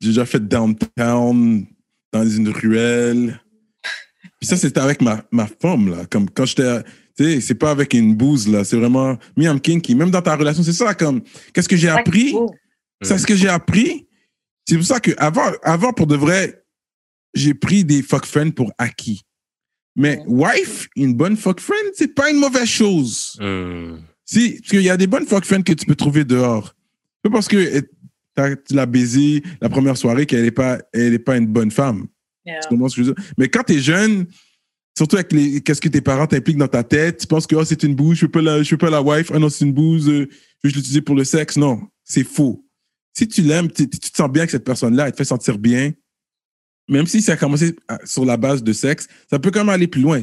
J'ai déjà fait downtown, dans une ruelle. Puis ça, c'était avec ma, ma femme, là. Comme quand j'étais. Tu sais, c'est pas avec une bouse, là. C'est vraiment. Me, I'm kinky. Même dans ta relation, c'est ça, comme. Qu'est-ce que j'ai appris? Oh. C'est ce que j'ai appris. C'est pour ça que avant, avant pour de vrai, j'ai pris des fuck friends pour acquis. Mais wife, une bonne fuck friend, c'est pas une mauvaise chose. Hmm. Si, parce qu'il y a des bonnes fuck friends que tu peux trouver dehors. C'est pas parce que tu l'as baisé la première soirée qu'elle n'est pas, elle est pas une bonne femme. Yeah. Tu comprends ce que je veux dire? Mais quand t'es jeune, surtout avec les, qu'est-ce que tes parents t'impliquent dans ta tête, tu penses que oh, c'est une bouse, je peux pas la, je peux pas la wife, ah non, c'est une bouse, euh, je vais l'utiliser pour le sexe. Non, c'est faux. Si tu l'aimes, tu, tu te sens bien avec cette personne-là, elle te fait sentir bien, même si ça a commencé à- sur la base de sexe, ça peut quand même aller plus loin.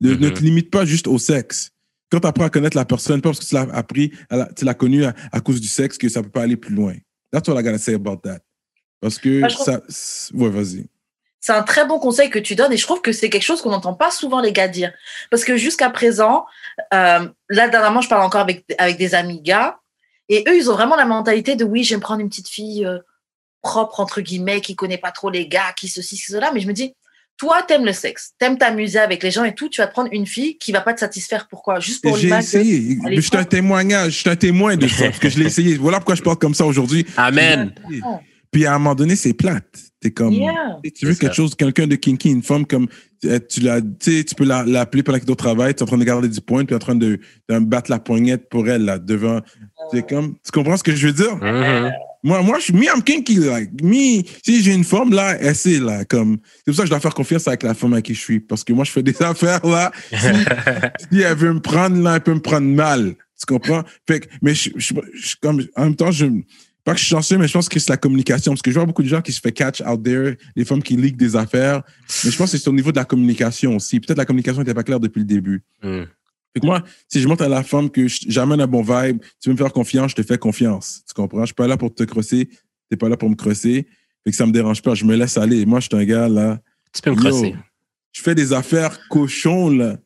Ne, ne Mhm. te limite pas juste au sexe. Quand tu apprends à connaître la personne, pas parce que tu l'as appris, la- tu l'as connue à, à cause du sexe, que ça peut pas aller plus loin. That's what I gotta say about that. Parce que trouve- ça. c'est- Ouais, vas-y. C'est un très bon conseil que tu donnes et je trouve que c'est quelque chose qu'on n'entend pas souvent les gars dire. Parce que jusqu'à présent, euh, là dernièrement, je parle encore avec, avec des amis gars et eux, ils ont vraiment la mentalité de oui, je vais me prendre une petite fille euh, propre, entre guillemets, qui connaît pas trop les gars, qui ceci, cela. Mais je me dis, toi, t'aimes le sexe, t'aimes t'amuser avec les gens et tout, tu vas te prendre une fille qui va pas te satisfaire. Pourquoi? Juste pour J'ai essayé. Je suis un témoignage. Je suis un témoin de ça. parce que je l'ai essayé. Voilà pourquoi je parle comme ça aujourd'hui. Amen. Puis à un moment donné, c'est plate. T'es comme. Yeah. Tu veux quelque ça. chose, quelqu'un de kinky, une femme comme euh, tu l'as, tu sais, tu peux la- l'appeler pendant qu'il est au travail, tu es en train de garder du point, puis en train de, de battre la poignette pour elle là devant. C'est comme, tu comprends ce que je veux dire? Mhm. Moi, moi, je suis me, I'm kinky like me. Si j'ai une femme là, elle sait là comme. C'est pour ça que je dois faire confiance avec la femme avec qui je suis, parce que moi je fais des affaires là. Si, elle veut me prendre là, elle peut me prendre mal. Tu comprends? Fait que, mais je, je- comme, en même temps, je, pas que je suis chanceux, mais je pense que c'est la communication. Parce que je vois beaucoup de gens qui se fait catch out there, les femmes qui leak des affaires. Mais je pense que c'est au niveau de la communication aussi. Peut-être la communication n'était pas claire depuis le début. Mhm. Fait que moi, si je montre à la femme que j'amène un bon vibe, tu veux me faire confiance, je te fais confiance. Tu comprends? Je suis pas là pour te crosser, t'es pas là pour me crosser. Fait que ça me dérange pas, je me laisse aller. Moi, je suis un gars là. Tu peux me Yo, crosser. je fais des affaires cochons, là.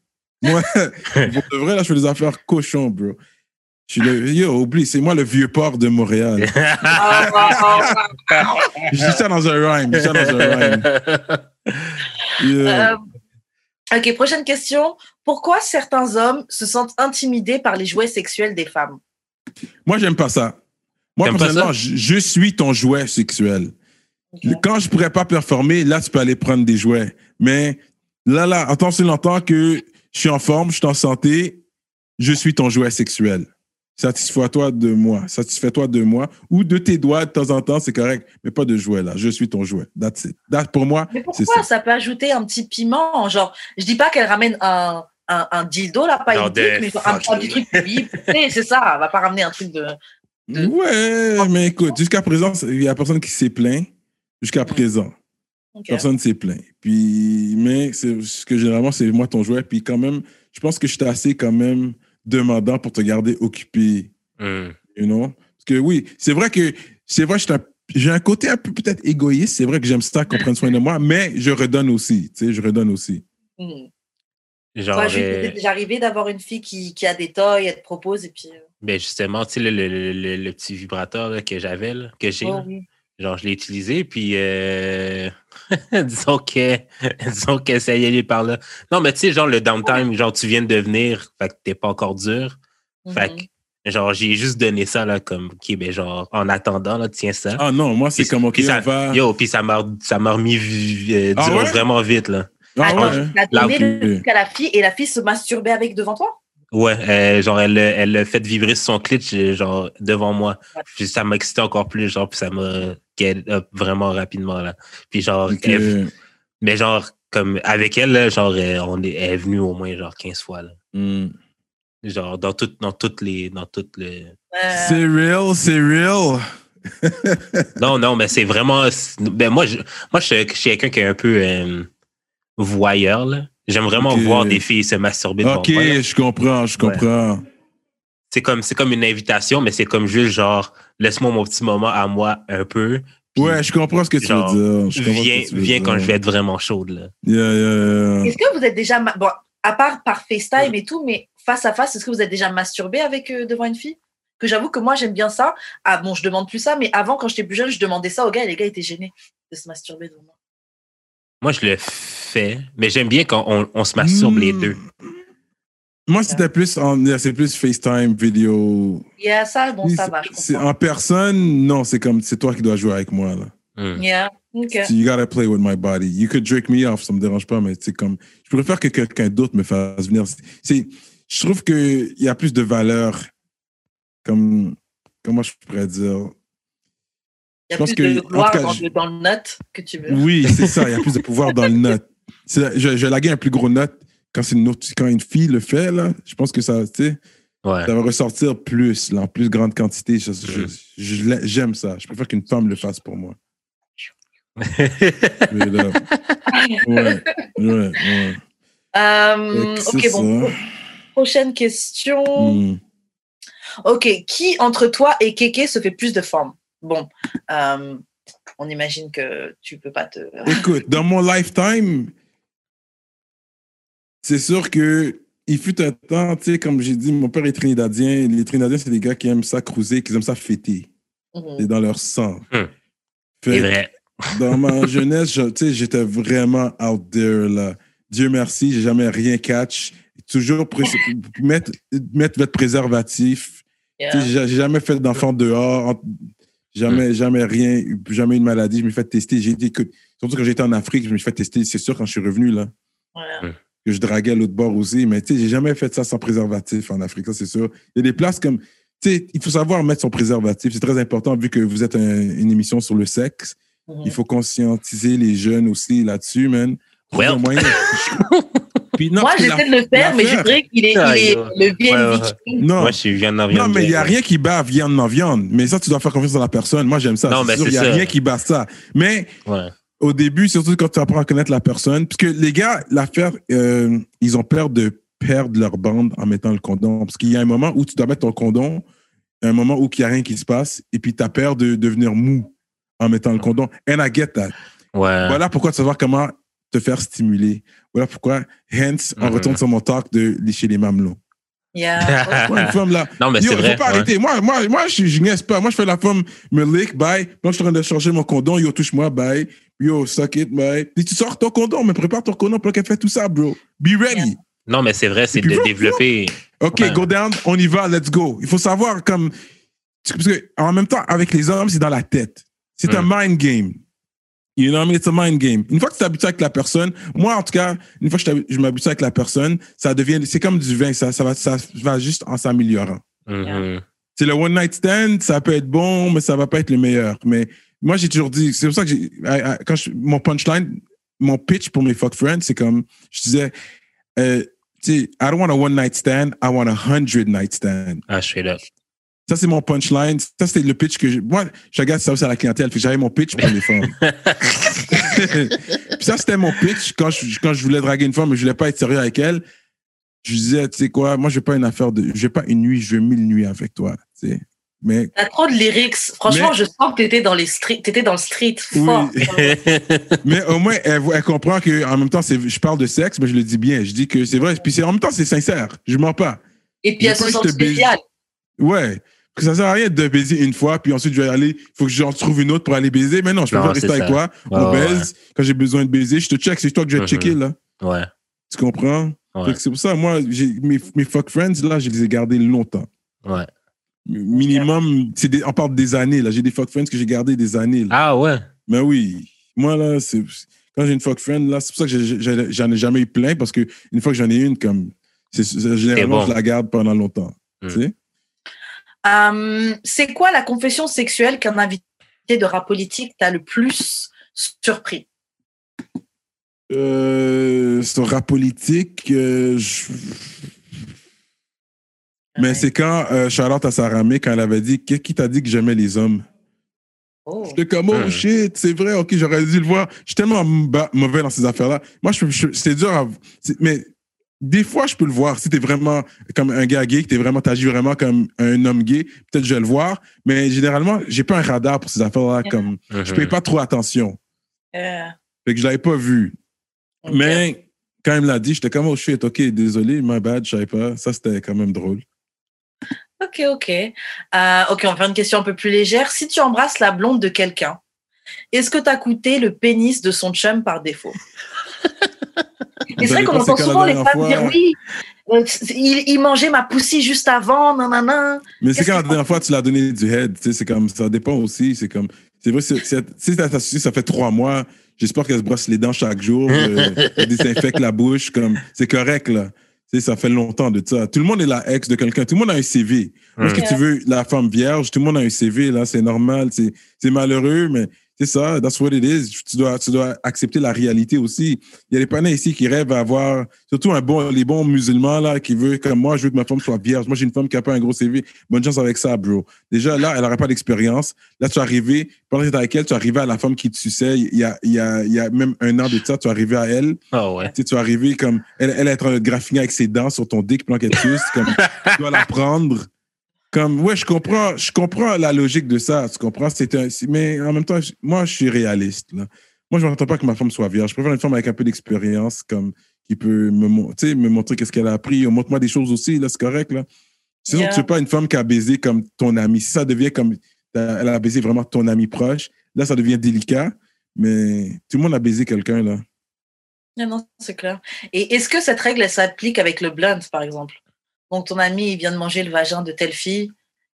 Moi, pour de vrai, là, je fais des affaires cochons, bro. Je suis le, yo, oublie, c'est moi le vieux port de Montréal. Je dis ça dans un rhyme. Je dis ça dans un rhyme. Yo. Euh, ok, prochaine question. Pourquoi certains hommes se sentent intimidés par les jouets sexuels des femmes? Moi, j'aime pas ça. Moi, personnellement, je, je suis ton jouet sexuel. Quand je pourrais pas performer, là, tu peux aller prendre des jouets. Mais là, là, en tant que longtemps que je suis en forme, je suis en santé, je suis ton jouet sexuel. Satisfais-toi de moi. Satisfais-toi de moi. Ou de tes doigts de temps en temps, c'est correct. Mais pas de jouet, là. Je suis ton jouet. That's it. That, pour moi, Mais c'est pourquoi ça. ça. peut ajouter un petit piment? Genre, je dis pas qu'elle ramène un, un, un dildo, là, pas Genre une dick, mais un, un petit truc sais, c'est ça, elle va pas ramener un truc de. de- Ouais, mais écoute, jusqu'à présent, il y a personne qui s'est plaint. Jusqu'à présent. Ok. Personne ne s'est plaint. Puis, mais c'est ce que généralement, c'est moi ton jouet. Puis quand même, je pense que j'étais assez quand même demandant pour te garder occupé, Mhm. you know? Parce que oui, c'est vrai que c'est vrai, un- j'ai un côté un peu peut-être égoïste. C'est vrai que j'aime ça qu'on prenne soin de moi, mais je redonne aussi. Tu sais, je redonne aussi. Hmm. Genre, Jules, euh, déjà arrivé d'avoir une fille qui, qui a des toys, elle te propose et puis. euh, ben justement, tu sais, le, le- le- le- le petit vibrateur là, que j'avais, là, que j'ai, oh oui. genre, je l'ai utilisé, puis euh, disons que disons que ça y allait par là. Non, mais tu sais, genre, le downtime, genre, tu viens de devenir, fait que t'es pas encore dur. Fait Mhm. que, genre, j'ai juste donné ça, là, comme, OK, ben, genre, en attendant, là, tiens ça. Ah non, moi, c'est comme, OK, puis ça- va... Yo, puis ça m'a ça m'a remis euh, Ah ouais? vraiment vite, là. Ah Attends, ouais? tu l'as donné le truc à la fille et la fille se masturbait avec devant toi? Ouais, euh, genre, elle, l'a- elle fait vibrer sur son clit, euh, genre, devant moi. Puis ça m'a excité encore plus, genre, puis ça m'a get up vraiment rapidement, là. Puis genre, elle- mais genre, comme, avec elle, là, genre, euh, on est, elle est venue au moins, genre, 15 fois, là. Hmm. Genre, dans, tout, dans toutes les, dans toutes les... C'est real, c'est real. Non, non, mais c'est vraiment, ben, moi, je, moi, je, suis- je suis quelqu'un qui est un peu euh, voyeur, là. J'aime vraiment voir des filles se masturber devant OK, je comprends, je comprends. c'est comme c'est comme une invitation, mais c'est comme juste genre laisse-moi mon petit moment à moi un peu. puis Ouais, je comprends ce que tu genre, veux dire. Je viens veux viens dire. quand je vais être vraiment chaude là. Yeah, yeah, yeah. Est-ce que vous êtes déjà. ma- Bon, à part par FaceTime et tout, mais face à face, est-ce que vous êtes déjà masturbé avec euh, devant une fille? Que j'avoue que moi, j'aime bien ça. Ah bon, je demande plus ça, mais avant, quand j'étais plus jeune, je demandais ça aux gars et les gars étaient gênés de se masturber devant moi. Moi je le fais, mais j'aime bien quand on, on se masturbe les Hmm. deux. Moi, c'était plus en, c'est plus FaceTime, vidéo. Yeah, ça, bon, ça va, je c'est comprends. en personne, non, c'est comme, c'est toi qui dois jouer avec moi, là. Hmm. Yeah, ok. So you gotta play with my body. You could drink me off, ça me dérange pas, mais c'est comme, je préfère que quelqu'un d'autre me fasse venir. C'est, je trouve qu'il y a plus de valeur, comme, comment je pourrais dire, Il y a pense plus que- de en gloire tout cas, dans, je- le, dans le note que tu veux. Oui, c'est ça. Il y a plus de pouvoir dans le note. Je, je laguer un plus gros note quand, c'est une, autre- quand une fille le fait. Là, je pense que ça, tu sais, Ouais. ça va ressortir plus, là, en plus grande quantité. Je- je- je J'aime ça. Je préfère qu'une femme le fasse pour moi. Mais là, ouais, ouais, ouais. Euh, ok, bon. ça. Prochaine question. Hmm. Ok, qui entre toi et Kéké se fait plus de forme Bon, euh, on imagine que tu peux pas te. Écoute, dans mon lifetime, c'est sûr que il fut un temps, tu sais, comme j'ai dit, mon père est trinidadien. Les Trinidadiens, c'est des gars qui aiment ça cruiser, qui aiment ça fêter. Mhm. C'est dans leur sang. Hmm. Fait vrai. dans ma jeunesse, je- tu sais, j'étais vraiment out there, là. Dieu merci, j'ai jamais rien catch. Toujours pré- mettre, mettre votre préservatif. Yeah. J'ai j'ai jamais fait d'enfant dehors. en- Jamais, jamais rien, jamais une maladie. Je me suis fait tester. J'ai été, écoute, surtout quand j'étais en Afrique, je me suis fait tester. C'est sûr, quand je suis revenu, là, Voilà. que je draguais à l'autre bord aussi. Mais tu sais, j'ai jamais fait ça sans préservatif en Afrique, ça, c'est sûr. Il y a des places comme, tu sais, il faut savoir mettre son préservatif. C'est très important vu que vous êtes un- une émission sur le sexe. Mhm. Il faut conscientiser les jeunes aussi là-dessus, man. Well. Puis non, Moi, j'essaie de le faire, mais je dirais qu'il est, il est yo. le vieil Ouais, non, Moi, je suis viande en non, viande. mais il n'y a rien qui bat viande en viande. Mais ça, tu dois faire confiance dans la personne. Moi, j'aime ça. Non, mais Il n'y a rien qui bat ça. Mais Ouais. au début, surtout quand tu apprends à connaître la personne, parce que les gars, l'affaire, euh, ils ont peur de perdre leur bande en mettant le condom. Parce qu'il y a un moment où tu dois mettre ton condom, un moment où il n'y a rien qui se passe, et puis tu as peur de devenir mou en mettant le condom. And I get that. Ouais. Voilà pourquoi tu vas voir comment te faire stimuler. Voilà pourquoi, hence, on Mhm. retourne sur mon talk de lécher les mamelons? Yeah. Moi, une femme là? Non, mais Yo, c'est faut vrai. pas ouais. arrêter. Moi, moi, moi je, je niaise pas. Moi, je fais la femme me lick, bye. Moi, je suis en train de changer mon condom. Yo, touche-moi, bye. Yo, suck it, bye. Puis tu sors ton condom, mais prépare ton condom pour qu'elle fait tout ça, bro. Be ready. Non, mais c'est vrai, c'est Et de développer. OK, Ouais. go down, on y va, let's go. Il faut savoir comme. Parce que en même temps, avec les hommes, c'est dans la tête. C'est un Mm. mind game. You know what I mean? It's a mind game. Une fois que tu t'habitues avec la personne, moi, en tout cas, une fois que je m'habitue avec la personne, ça devient. C'est comme du vin, ça, ça, va, ça va juste en s'améliorant. Mhm. C'est le one night stand, ça peut être bon, mais ça va pas être le meilleur. Mais moi, j'ai toujours dit, c'est pour ça que quand je- mon punchline, mon pitch pour mes fuck friends, c'est comme, je disais, euh, tu sais, I don't want a one night stand, I want a hundred night stand. Ah, straight up. Ça, c'est mon punchline. Ça, c'était le pitch que je, moi, je regarde ça aussi à la clientèle. Fait que j'avais mon pitch pour les femmes. Puis ça, c'était mon pitch quand je, quand je voulais draguer une femme, mais je voulais pas être sérieux avec elle. Je disais, tu sais quoi, moi, je veux pas une affaire de, je veux pas une nuit, je veux mille nuits avec toi, tu sais. Mais T'as trop de lyrics. Franchement, Mais- je sens que t'étais dans les streets, t'étais dans le street Oui. Mais au moins, elle, elle comprend que en même temps, c'est, je parle de sexe, mais je le dis bien. Je dis que c'est vrai. Puis c'est, en même temps, c'est sincère. Je mens pas. Et puis, elle se sent spéciale. Ouais. Parce que ça sert à rien de baiser une fois, puis ensuite je vais aller, il faut que j'en trouve une autre pour aller baiser. Mais non, je peux pas rester avec toi. Ouais, on ouais, baise. Quand j'ai besoin de baiser, je te check. C'est toi que je vais Mhm. checker, là. Ouais. Tu comprends? Ouais. C'est pour ça, moi, mes, mes fuck friends, là, je les ai gardés longtemps. Ouais. Minimum, c'est on parle des années, là. J'ai des fuck friends que j'ai gardés des années, là. Ah, ouais. Mais oui, moi là, c'est quand j'ai une fuck friend là, c'est pour ça que j'en ai jamais eu plein parce que une fois que j'en ai une, comme généralement bon. je la garde pendant longtemps. Mm. Tu sais? Euh, c'est quoi la confession sexuelle qu'un invité de rap politique t'a le plus surpris? Euh, sur rap politique, euh, je- mais Ouais. c'est quand euh, Charlotte à Saramé quand elle avait dit Qui qui t'a dit que j'aimais les hommes? Oh. J'étais comme oh Mm. shit, c'est vrai, ok, j'aurais dû le voir. Je suis tellement mauvais dans ces affaires-là. Moi, je, peux- je- c'est dur à. c'est- Mais des fois, je peux le voir. Si t'es vraiment comme un gars gay, que t'es vraiment, t'agis vraiment comme un homme gay, peut-être je vais le voir. Mais généralement, j'ai pas un radar pour ces affaires-là. Comme, Mhm. je paye pas trop attention. Euh, Fait que je l'avais pas vu. Mais quand il me l'a dit, j'étais comme oh shit, ok, désolé, my bad, je savais pas. Ça, c'était quand même drôle. Ok, ok. Euh, ok, on va faire une question un peu plus légère. Si tu embrasses la blonde de quelqu'un, est-ce que tu as coûté le pénis de son chum par défaut? c'est vrai qu'on entend souvent les femmes dire oui, euh, il, il mangeait ma poussie juste avant, nanana. Mais c'est quand la que- dernière fois tu l'as donné du head, tu sais, c'est comme ça dépend aussi. C'est comme, c'est vrai, si ça fait trois mois, j'espère qu'elle se brosse les dents chaque jour, euh, elle désinfecte la bouche, comme, c'est correct, là. Tu sais, ça fait longtemps de ça. Tout le monde est la ex de quelqu'un. Tout le monde a un CV. Est-ce que Mm. tu veux la femme vierge? Tout le monde a un CV, là, c'est normal. C'est c'est malheureux, mais c'est ça. That's what it is. Tu dois, tu dois accepter la réalité aussi. Il y a des panneaux ici qui rêvent à avoir, surtout un bon, les bons musulmans, là, qui veulent, comme moi, je veux que ma femme soit vierge. Moi, j'ai une femme qui a pas un gros CV. Bonne chance avec ça, bro. Déjà, là, elle n'aurait pas d'expérience. Là, tu es arrivé, pendant que tu avec elle, tu es arrivé à la femme qui te suçait. Il y a, il y a, il y a même un an de ça, tu es arrivé à elle. Ouais. Tu sais, tu es arrivé comme, elle, elle est en train de graffiner avec ses dents sur ton dick pendant qu'elle te suce. Comme, tu dois la prendre. Comme, ouais, je comprends, je comprends la logique de ça. Tu comprends? C'est un, mais en même temps, moi, je suis réaliste, là. Moi, je m'entends pas que ma femme soit vierge. Je préfère une femme avec un peu d'expérience, comme, qui peut me, mon- tu sais, me montrer qu'est-ce qu'elle a appris. Montre-moi des choses aussi, là, c'est correct, là. C'est Yeah. tu veux pas une femme qui a baisé comme ton ami. Si ça devient comme, elle a baisé vraiment ton ami proche, là, ça devient délicat. Mais tout le monde a baisé quelqu'un, là. Non, non, c'est clair. Et est-ce que cette règle, elle s'applique avec le blunt, par exemple? Donc, ton ami, il vient de manger le vagin de telle fille,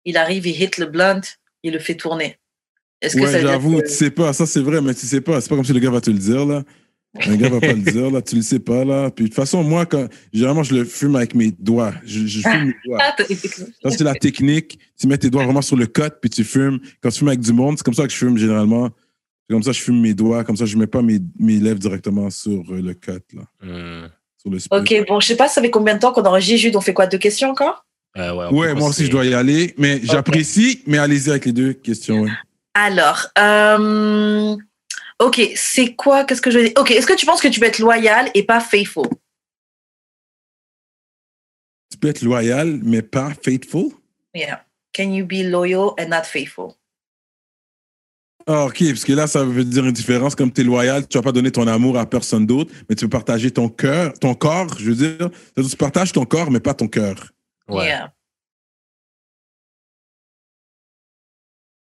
il arrive, il hit le blunt, il le fait tourner. Est-ce que ça Ouais, j'avoue, que- tu sais pas, ça c'est vrai, mais tu sais pas. C'est pas comme si le gars va te le dire, là. Un gars va pas le dire, là, tu le sais pas, là. Puis de toute façon, moi, quand, généralement, je le fume avec mes doigts. Je, je fume mes doigts. Ah. Ça, c'est la technique. Tu mets tes doigts vraiment sur le cut, puis tu fumes. Quand tu fumes avec du monde, c'est comme ça que je fume généralement. C'est comme ça que je fume mes doigts, comme ça, je mets pas mes, mes lèvres directement sur euh, le cut, là. Hmm. Sur le split. Ok, bon, je sais pas, ça fait combien de temps qu'on enregistre, Jude On fait quoi Deux questions encore? Euh, ouais, moi aussi, je dois y aller. Mais j'apprécie, mais allez-y avec les deux questions, ouais. Alors, euh, ok, c'est quoi Qu'est-ce que je veux dire? Ok, est-ce que tu penses que tu peux être loyal et pas faithful? Tu peux être loyal, mais pas faithful? Yeah. Can you be loyal and not faithful? Ah, OK, parce que là, ça veut dire une différence. Comme tu es loyal, tu vas pas donner ton amour à personne d'autre, mais tu peux partager ton cœur, ton corps, je veux dire. Tu partages ton corps, mais pas ton cœur. Ouais. Yeah.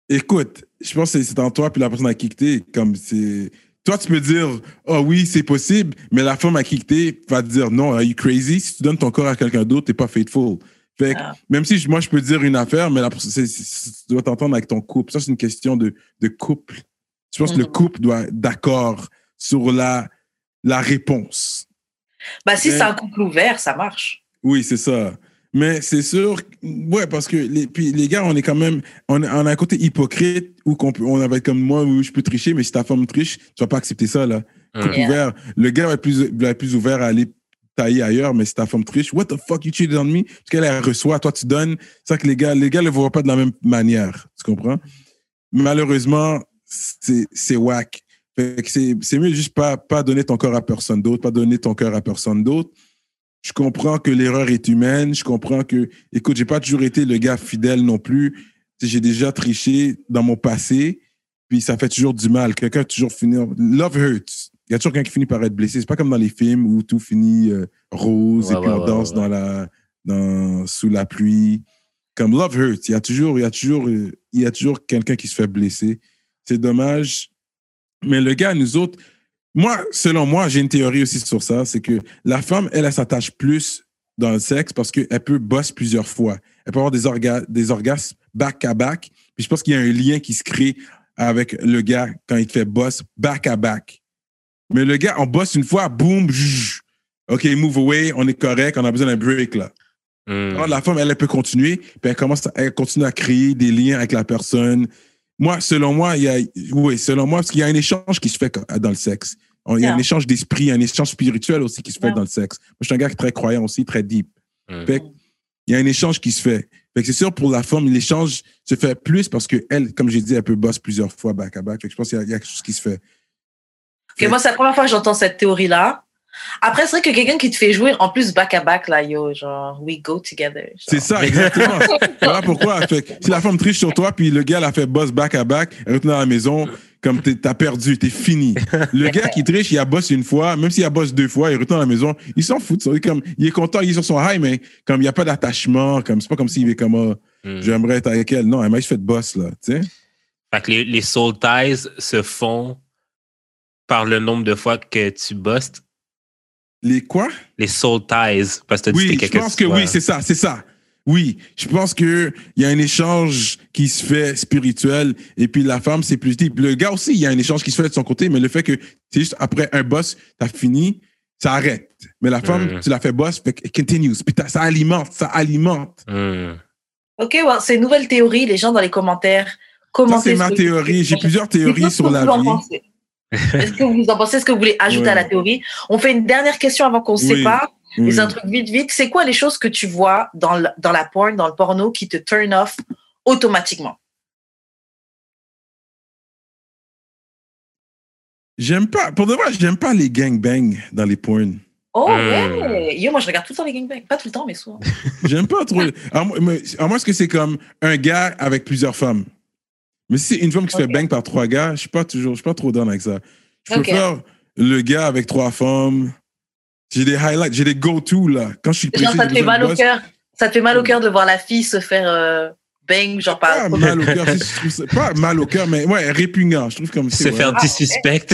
Écoute, je pense que c'est en toi puis la personne à qui t'es. Comme c'est. Toi, tu peux dire, oh oui, c'est possible, mais la femme à qui t'es va te dire, non, are you crazy? Si tu donnes ton corps à quelqu'un d'autre, t'es pas faithful. Fait que, Ah. même si je- moi, je peux dire une affaire, mais c'est- c'est- tu dois t'entendre avec ton couple. Ça, c'est une question de, de couple. Je pense que le Mhm. couple doit être d'accord sur la, la réponse. Bah, si Mais- c'est un couple ouvert, ça marche. Oui, c'est ça. Mais c'est sûr, ouais, parce que les, puis les gars, on est quand même, on, a- on a un côté hypocrite où qu'on peut- on va être comme moi, où je peux tricher, mais si ta femme triche, tu vas pas accepter ça, là. Couple Yeah. ouvert. Le gars va être, plus, va être plus ouvert à aller tailler ailleurs, mais si ta femme triche, what the fuck you cheated on me? Parce qu'elle elle reçoit, toi tu donnes. C'est ça que les gars, les gars le voient pas de la même manière. Tu comprends? Malheureusement, c'est, c'est whack. C'est, c'est mieux juste pas, pas donner ton corps à personne d'autre, pas donner ton cœur à personne d'autre. Je comprends que l'erreur est humaine. Je comprends que, écoute, j'ai pas toujours été le gars fidèle non plus. J'ai déjà triché dans mon passé, puis ça fait toujours du mal. Quelqu'un toujours finit. Love hurts. Il y a toujours quelqu'un qui finit par être blessé. C'est pas comme dans les films où tout finit euh, rose Ouais, et puis ouais, on danse ouais. dans la, dans, sous la pluie. Comme love hurts. Il y a toujours, il y a toujours, il y a toujours quelqu'un qui se fait blesser. C'est dommage. Mais le gars, nous autres, moi, selon moi, j'ai une théorie aussi sur ça, c'est que la femme, elle, elle s'attache plus dans le sexe parce qu'elle peut boss plusieurs fois. Elle peut avoir des, orga des orgasmes back à back. Puis je pense qu'il y a un lien qui se crée avec le gars quand il te fait boss back à back. Mais le gars, on bosse une fois, boum. OK, move away, on est correct, on a besoin d'un break là. Hmm. Alors, la femme, elle, elle peut continuer, puis elle commence, à, elle continue à créer des liens avec la personne. Moi, selon moi, il y a, oui, selon moi, parce qu'il y a un échange qui se fait dans le sexe. Il y a un échange d'esprit, un échange spirituel aussi qui se fait Yeah. dans le sexe. Moi, je suis un gars très croyant aussi, très deep. Hmm. Fait que, il y a un échange qui se fait. Fait que c'est sûr, pour la femme, l'échange se fait plus parce qu'elle, comme j'ai dit, elle peut boss plusieurs fois back à back. Fait que je pense qu'il y, y a quelque chose qui se fait. Ok, moi, c'est la première fois que j'entends cette théorie-là. Après, c'est vrai que quelqu'un qui te fait jouer, en plus, back à back, là, yo, genre, we go together. genre. C'est ça, exactement. voilà pourquoi. Fait si la femme triche sur toi, puis le gars l'a fait boss back à back, elle retourne à la maison, comme t'es- t'as perdu, t'es fini. Le gars qui triche, il a boss une fois, même s'il a boss deux fois, il retourne à la maison, il s'en fout. de ça. Il est Comme, il est content, il est sur son high, mais comme il n'y a pas d'attachement, comme c'est pas comme s'il est comme ah, Hmm. j'aimerais être avec elle. Non, elle m'a juste fait boss, là. Tu sais? Fait que les, les soul ties se font par le nombre de fois que tu bosses. Les quoi? Les soul ties. Parce que dit Oui, que je pense que soit- oui, c'est ça, c'est ça. Oui, je pense que il y a un échange qui se fait spirituel et puis la femme c'est plus deep. Le gars aussi, il y a un échange qui se fait de son côté, mais le fait que c'est juste après un boss, t'as fini, ça arrête. Mais la femme, Mm. tu la fais boss, fait continues. Puis ça alimente, ça alimente. Hmm. Ok, ouais, c'est une nouvelle théorie. Les gens dans les commentaires, Ça, commentez. c'est ce ma théorie. J'ai plusieurs théories sur la vie. Est-ce que vous en pensez? Est-ce que vous voulez ajouter Ouais. à la théorie? On fait une dernière question avant qu'on se Oui. sépare. Oui. Les un truc vite, vite. C'est quoi les choses que tu vois dans, le- dans la porn, dans le porno, qui te turn off automatiquement? J'aime pas, pour de vrai, j'aime pas les gangbangs dans les porns. Oh Hmm. ouais Yo, moi je regarde tout le temps les gangbangs. Pas tout le temps, mais souvent. J'aime pas trop. À moi, à moins que c'est comme un gars avec plusieurs femmes? Mais si c'est une femme qui se fait bang par trois gars, je suis pas toujours, je suis pas trop down avec ça. Je préfère le gars avec trois femmes. J'ai des highlights, j'ai des go-to là. Quand je suis Genre, pressé, ça te fait mal au cœur. Ça te fait mal au cœur de voir la fille se faire euh, bang, genre Pas par. mal au cœur, c'est- je trouve ça- pas mal au cœur, mais ouais, répugnant. Je trouve comme Se c'est faire ouais. dissuspect.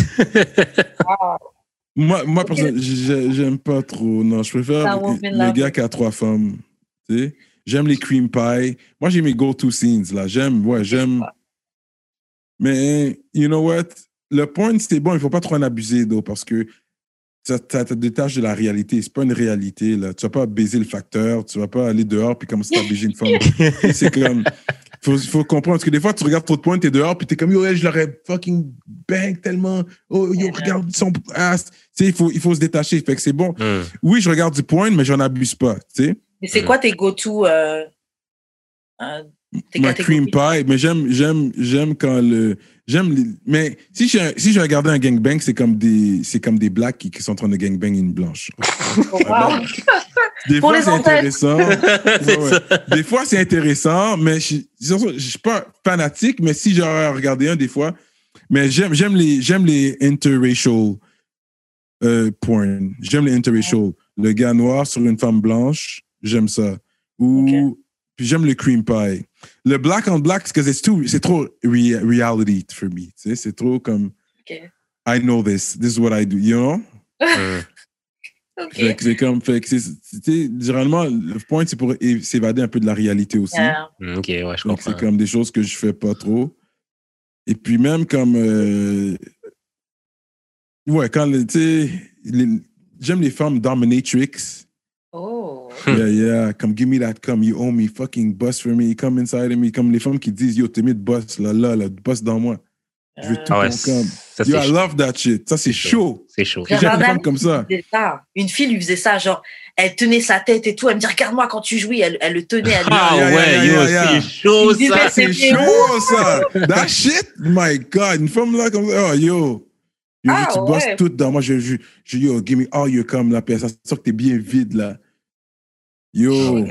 Moi, moi j'ai- j'aime pas trop. Non, je préfère le gars qui a trois femmes. Tu sais, j'aime les cream pie. Moi, j'ai mes go-to scenes là. J'aime, ouais, j'aime. Mais you know what? Le point, c'est bon, il faut pas trop en abuser, though, parce que ça, ça te détache de la réalité. C'est pas une réalité, là. Tu vas pas baiser le facteur, tu vas pas aller dehors puis commencer à baiser une femme. c'est comme. Faut, faut comprendre, parce que des fois, tu regardes trop de points, t'es dehors, puis t'es comme, yo, ouais, je l'aurais fucking bang tellement. Oh, yo, regarde son ass. Tu sais, il faut, il faut se détacher. Fait que c'est bon. Hmm. Oui, je regarde du point, mais j'en abuse pas, tu sais. Mais c'est Hmm. quoi tes go-to euh, euh, Ma cream pie, mais j'aime, j'aime, j'aime quand le, j'aime les, mais si j'ai, si j'ai regardé un gangbang, c'est comme des, c'est comme des blacks qui, qui sont en train de gangbang une blanche. Wow. Des Pour fois, c'est intéressant. Ouais, ouais. Des fois, c'est intéressant, mais je, je, je suis pas fanatique, mais si j'aurais regardé un des fois, mais j'aime, j'aime les, j'aime les interracial euh, porn. J'aime les interracial. Le gars noir sur une femme blanche, j'aime ça. Ou, puis j'aime le cream pie. Le black on black, c'est que c'est too- c'est trop re- reality for me. Tu sais, c'est trop comme. I know this, this is what I do, you know? C'est comme, fait que c'est, généralement, le point, c'est pour s'évader un peu de la réalité aussi. Yeah. Hmm, Ok, ouais, je Donc, c'est comprends. comme des choses que je fais pas trop. Et puis, même comme. euh, ouais, quand, tu sais, j'aime les femmes dominatrix. Oh. Yeah, yeah. Comme, give me that, come, you owe me, fucking boss for me, come inside of me. Comme les femmes qui disent, yo, t'es mis de boss, là, là, là, boss dans moi. Je veux Euh, tout Ah ouais, comme. ça Yo, I chaud. love that shit. Ça, c'est C'est chaud. C'est chaud. J'ai les femmes comme ça. Une fille lui faisait ça, genre, elle tenait sa tête et tout, elle me dit, regarde-moi quand tu jouis, elle, elle le tenait, elle Ah Yeah, yeah, ouais, yeah, yo, yeah, yeah. c'est chaud ça. C'est chaud, ça. That shit, my God. Une femme là, comme ça. Oh, yo. Yo, Ah, tu bosses ouais. tout dans moi. Je, je, je, yo, give me all your cum, là. Ça sent que t'es bien vide, là. Yo.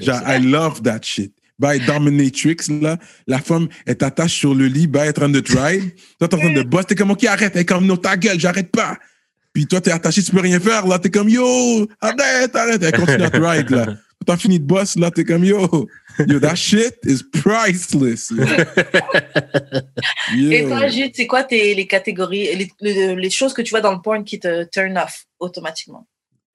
Ça. I love that shit. By Dominatrix, là, la femme, elle t'attache sur le lit, bah, elle est en train de drive. Toi, t'es en train de boss, t'es comme, OK, arrête. Elle est comme, non, ta gueule, j'arrête pas. Puis toi, t'es attaché, tu peux rien faire, là. T'es comme, yo, arrête, arrête. Elle continue à drive, là. T'as fini de boss, là, t'es comme, yo, yo, that shit is priceless. Yo. Et toi, Jude, c'est quoi tes, les catégories, les, les, les choses que tu vois dans le porn qui te turn off automatiquement?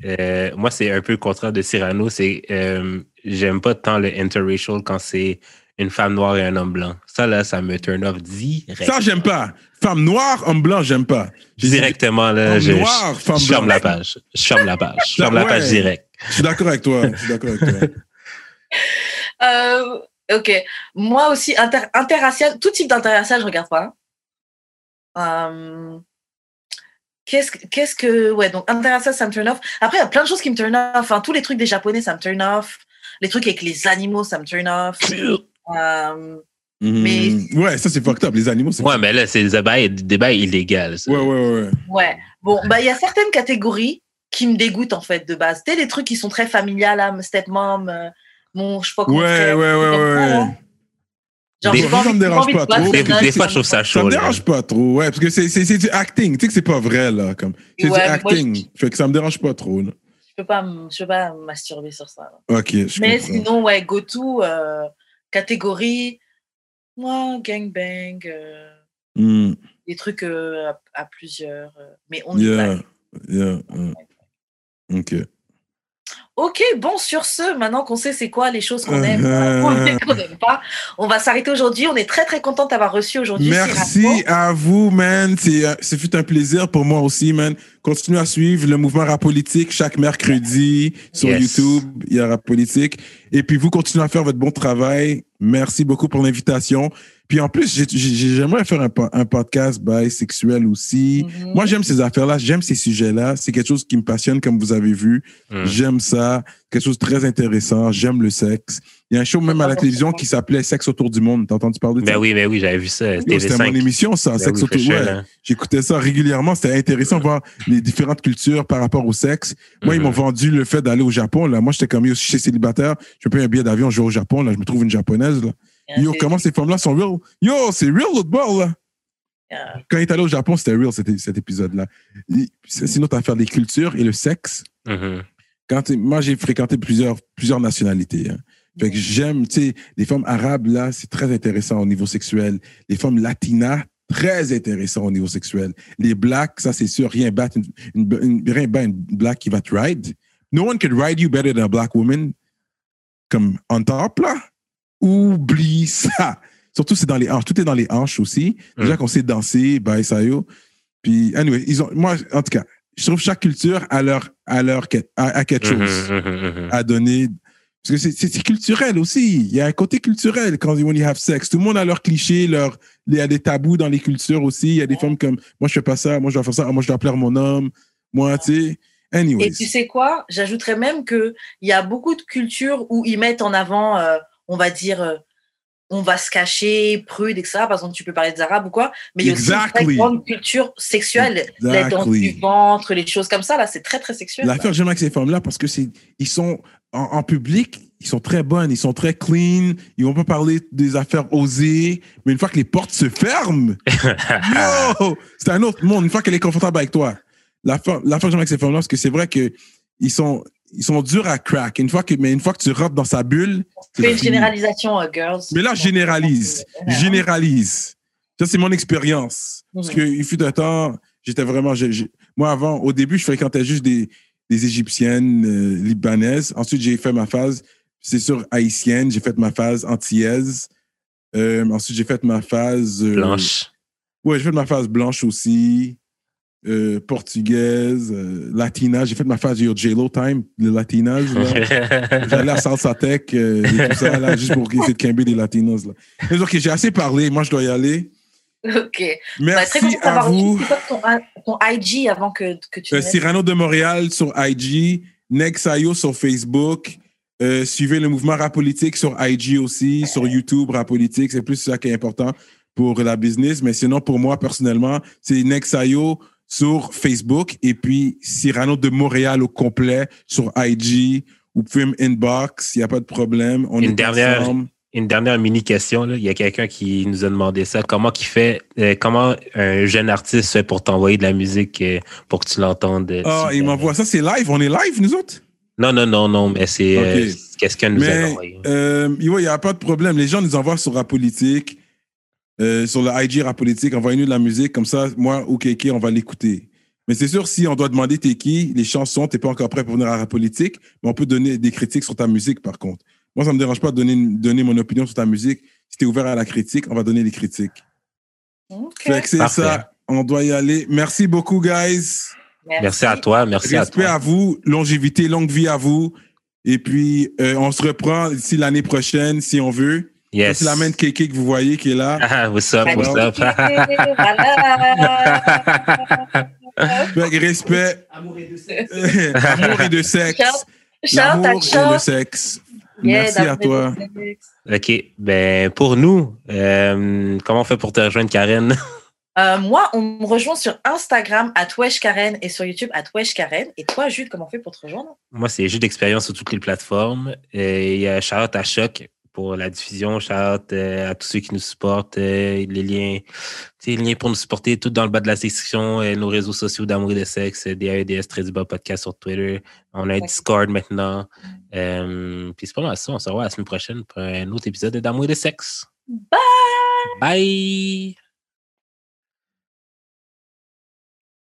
Euh, moi, c'est un peu le contraire de Cyrano. C'est euh, j'aime pas tant le interracial quand c'est une femme noire et un homme blanc. Ça, là, ça me turn off direct. Ça, j'aime pas. Femme noire, homme blanc, j'aime pas. Directement, là, Homme je, noir, je- femme je ferme la page. Je ferme la page. Je ferme la page direct. Je suis d'accord avec toi. Je suis d'accord avec toi. Euh, ok. Moi aussi, inter, interracial, tout type d'interracial, je regarde pas. Euh, Qu'est-ce que, qu'est-ce que, ouais, donc interracial, ça me turn off. Après, il y a plein de choses qui me turn off. Hein. Tous les trucs des Japonais, ça me turn off. Les trucs avec les animaux, ça me turn off. Euh, Mais- Mhm. Ouais, ça, c'est fucked up. Les animaux, c'est Ouais, mais là, c'est le débat, débat illégal. ça. Ouais, ouais, ouais. ouais. Bon, bah, il y a certaines catégories qui me dégoûtent, en fait, de base. Tu sais, les trucs qui sont très familiales, là, stepmom, euh, mon, je sais pas comment. Ouais, ouais, ouais, ouais, ouais. Genre, Des fois, ça me pas dérange pas trop. Des, des fois, je trouve ça me là. dérange pas trop, ouais, parce que c'est c'est- c'est du acting. Tu sais que c'est pas vrai, là. Comme. C'est Ouais, du moi, acting. Fait que ça me dérange pas trop, là. Je peux pas, m- je peux pas me masturber sur ça. là. Ok, je Mais comprends. sinon, ouais, go to, euh, catégorie, moi, gangbang, euh, Hmm, des trucs euh, à, à plusieurs. euh, mais on y va. Yeah, yeah. Ok. Ok, bon, sur ce, maintenant qu'on sait c'est quoi les choses qu'on aime, et qu'on n'aime pas, on va s'arrêter aujourd'hui. On est très, très content d'avoir reçu aujourd'hui Merci à vous, man. C'est, euh, Ce fut un plaisir pour moi aussi, man. continuez à suivre le mouvement rap politique chaque mercredi sur Yes. YouTube. Il y a rap politique. Et puis, vous continuez à faire votre bon travail. Merci beaucoup pour l'invitation. Puis en plus, j'ai- j'ai- j'aimerais faire un, po- un podcast bisexuel aussi. Mhm. Moi, j'aime ces affaires-là, j'aime ces sujets-là. C'est quelque chose qui me passionne, comme vous avez vu. Mm. J'aime ça. Quelque chose de très intéressant. J'aime le sexe. Il y a un show même à la télévision qui s'appelait Sexe autour du monde. T'as entendu parler de Ben ça? oui, ben oui, j'avais vu ça. C'était mon TV5. émission, ça. Ben Sexe oui, autour sure, ouais. hein. J'écoutais ça régulièrement. C'était intéressant de voir les différentes cultures par rapport au sexe. Moi, ils m'ont vendu le fait d'aller au Japon. Là. Moi, j'étais comme, je suis célibataire, je paye un billet d'avion, je vais au Japon. Là, je me trouve une japonaise. Là. Yo, comment ces femmes-là sont real? Yo, c'est real, l'autre bord, là. Quand il est allé au Japon, c'était real, cet, cet épisode-là. Il- C'est autre affaire, les cultures et le sexe. Mhm. Quand, moi, j'ai fréquenté plusieurs, plusieurs nationalités. hein. Fait que j'aime, tu sais, les femmes arabes, là, c'est très intéressant au niveau sexuel. Les femmes latinas, très intéressant au niveau sexuel. Les blacks, ça, c'est sûr, rien bat une, une- une- rien bat une black qui va te ride. No one could ride you better than a black woman. Comme on top, là. Oublie ça. Surtout, c'est dans les hanches. Tout est dans les hanches aussi. Déjà qu'on sait danser, bye, ça yo. Puis, anyway, ils ont, moi, en tout cas, je trouve chaque culture a leur, a leur, a quelque chose Mhm, mhm, mhm. à donner. Parce que c'est culturel aussi. Il y a un côté culturel quand when you have sex. Tout le monde a leurs clichés, leur, il y a des tabous dans les cultures aussi. Il y a des femmes comme moi je fais pas ça, moi je dois faire ça, Ah, moi je dois plaire mon homme, moi tu sais. Anyways. Et tu sais quoi? J'ajouterais même qu'il y a beaucoup de cultures où ils mettent en avant, euh, on va dire, euh, on va se cacher, prude, etc. Par exemple, tu peux parler des Arabes ou quoi, mais il y a aussi une très grande culture sexuelle. Les Exactly. du ventre, les choses comme ça, là, c'est très, très sexuel. L'affaire que j'aime avec ces femmes-là, parce que c'est, ils sont en, en public, ils sont très bonnes, ils sont très clean, ils vont pas parler des affaires osées, mais une fois que les portes se ferment, yo, c'est un autre monde. Une fois qu'elle est confortable avec toi, l'affaire, l'affaire que j'aime avec ces femmes-là, parce que c'est vrai que ils sont, ils sont durs à crack. Une fois que, mais une fois que tu rentres dans sa bulle, c'est Fais une fini. généralisation, euh, girls. Mais là, généralise. Généralise. Ça, c'est mon expérience. Parce Mhm. qu'il fut un temps, j'étais vraiment. moi, avant, au début, je fréquentais juste des, des Égyptiennes euh, libanaises. Ensuite, j'ai fait ma phase, c'est sûr, haïtienne. J'ai fait ma phase antillaise. Euh, ensuite, j'ai fait ma phase. euh, Blanche. Ouais, j'ai fait ma phase blanche aussi. Euh, portugaise, euh, latina. J'ai fait ma phase yo, J-Lo time, les latinas. là. J'allais à Salsa Tech euh, et tout ça, là, juste pour essayer de camber des latinos. Là. Mais ok, j'ai assez parlé. Moi, je dois y aller. Ok. Bah, Merci très content de à vous. C'est quoi ton, ton IG avant que, que tu Euh, Cyrano de Montréal sur IG, Nexayo sur Facebook. Euh, suivez le mouvement Rap Politique sur IG aussi, sur YouTube Rap Politique. C'est plus ça qui est important pour la business. Mais sinon, pour moi, personnellement, c'est Nexayo sur Facebook et puis Cyrano de Montréal au complet sur IG. Vous pouvez me inbox, il n'y a pas de problème. On Une est dernière- ensemble. Une dernière mini question. Là. Il y a quelqu'un qui nous a demandé ça. Comment qui fait, euh, comment un jeune artiste fait pour t'envoyer de la musique euh, pour que tu l'entendes? euh, Ah, il m'envoie ça, c'est live. On est live, nous autres? Non, non, non, non, mais c'est Ok. quelqu'un nous a envoyé? il n'y a pas de problème. Les gens nous envoient sur Rap Politique, euh, sur le IG Rap Politique, envoyez-nous de la musique. Comme ça, moi ou Kéké, on va l'écouter. Mais c'est sûr, si on doit demander t'es qui, les chansons, t'es pas encore prêt pour venir à Politique, mais on peut donner des critiques sur ta musique, par contre. Moi, ça me dérange pas de donner, donner mon opinion sur ta musique. Si t'es ouvert à la critique, on va donner les critiques. Ok. Fait que c'est ça. On doit y aller. Merci beaucoup, guys. Merci à toi, merci à Respect toi. à vous, longévité, longue vie à vous. Et puis, euh, on se reprend d'ici l'année prochaine, si on veut. Yes. C'est la main de Kéké que vous voyez qui est là. Ah, what's up, what's up? Respect, Amour et de sexe. amour et de sexe. Shout out L'amour à et le Choc. sexe. Yeah, Merci à toi. OK. Ben, pour nous, euh, comment on fait pour te rejoindre, Karen? Euh, moi, on me rejoint sur Instagram, à Karen, et sur YouTube, à Karen. Et toi, Jude, comment on fait pour te rejoindre? Moi, c'est juste d'expérience sur toutes les plateformes. Et il y a shout à Choc pour la diffusion, shout à tous ceux qui nous supportent, euh, les liens, les liens pour nous supporter, tout dans le bas de la section, euh, nos réseaux sociaux d'amour et de sexe, euh, DAEDS, très du bas podcast sur Twitter. On a un. Discord maintenant. Euh, puis c'est pas mal ça. On se revoit la semaine prochaine pour un autre épisode d'Amour et de sexe. Bye! Bye!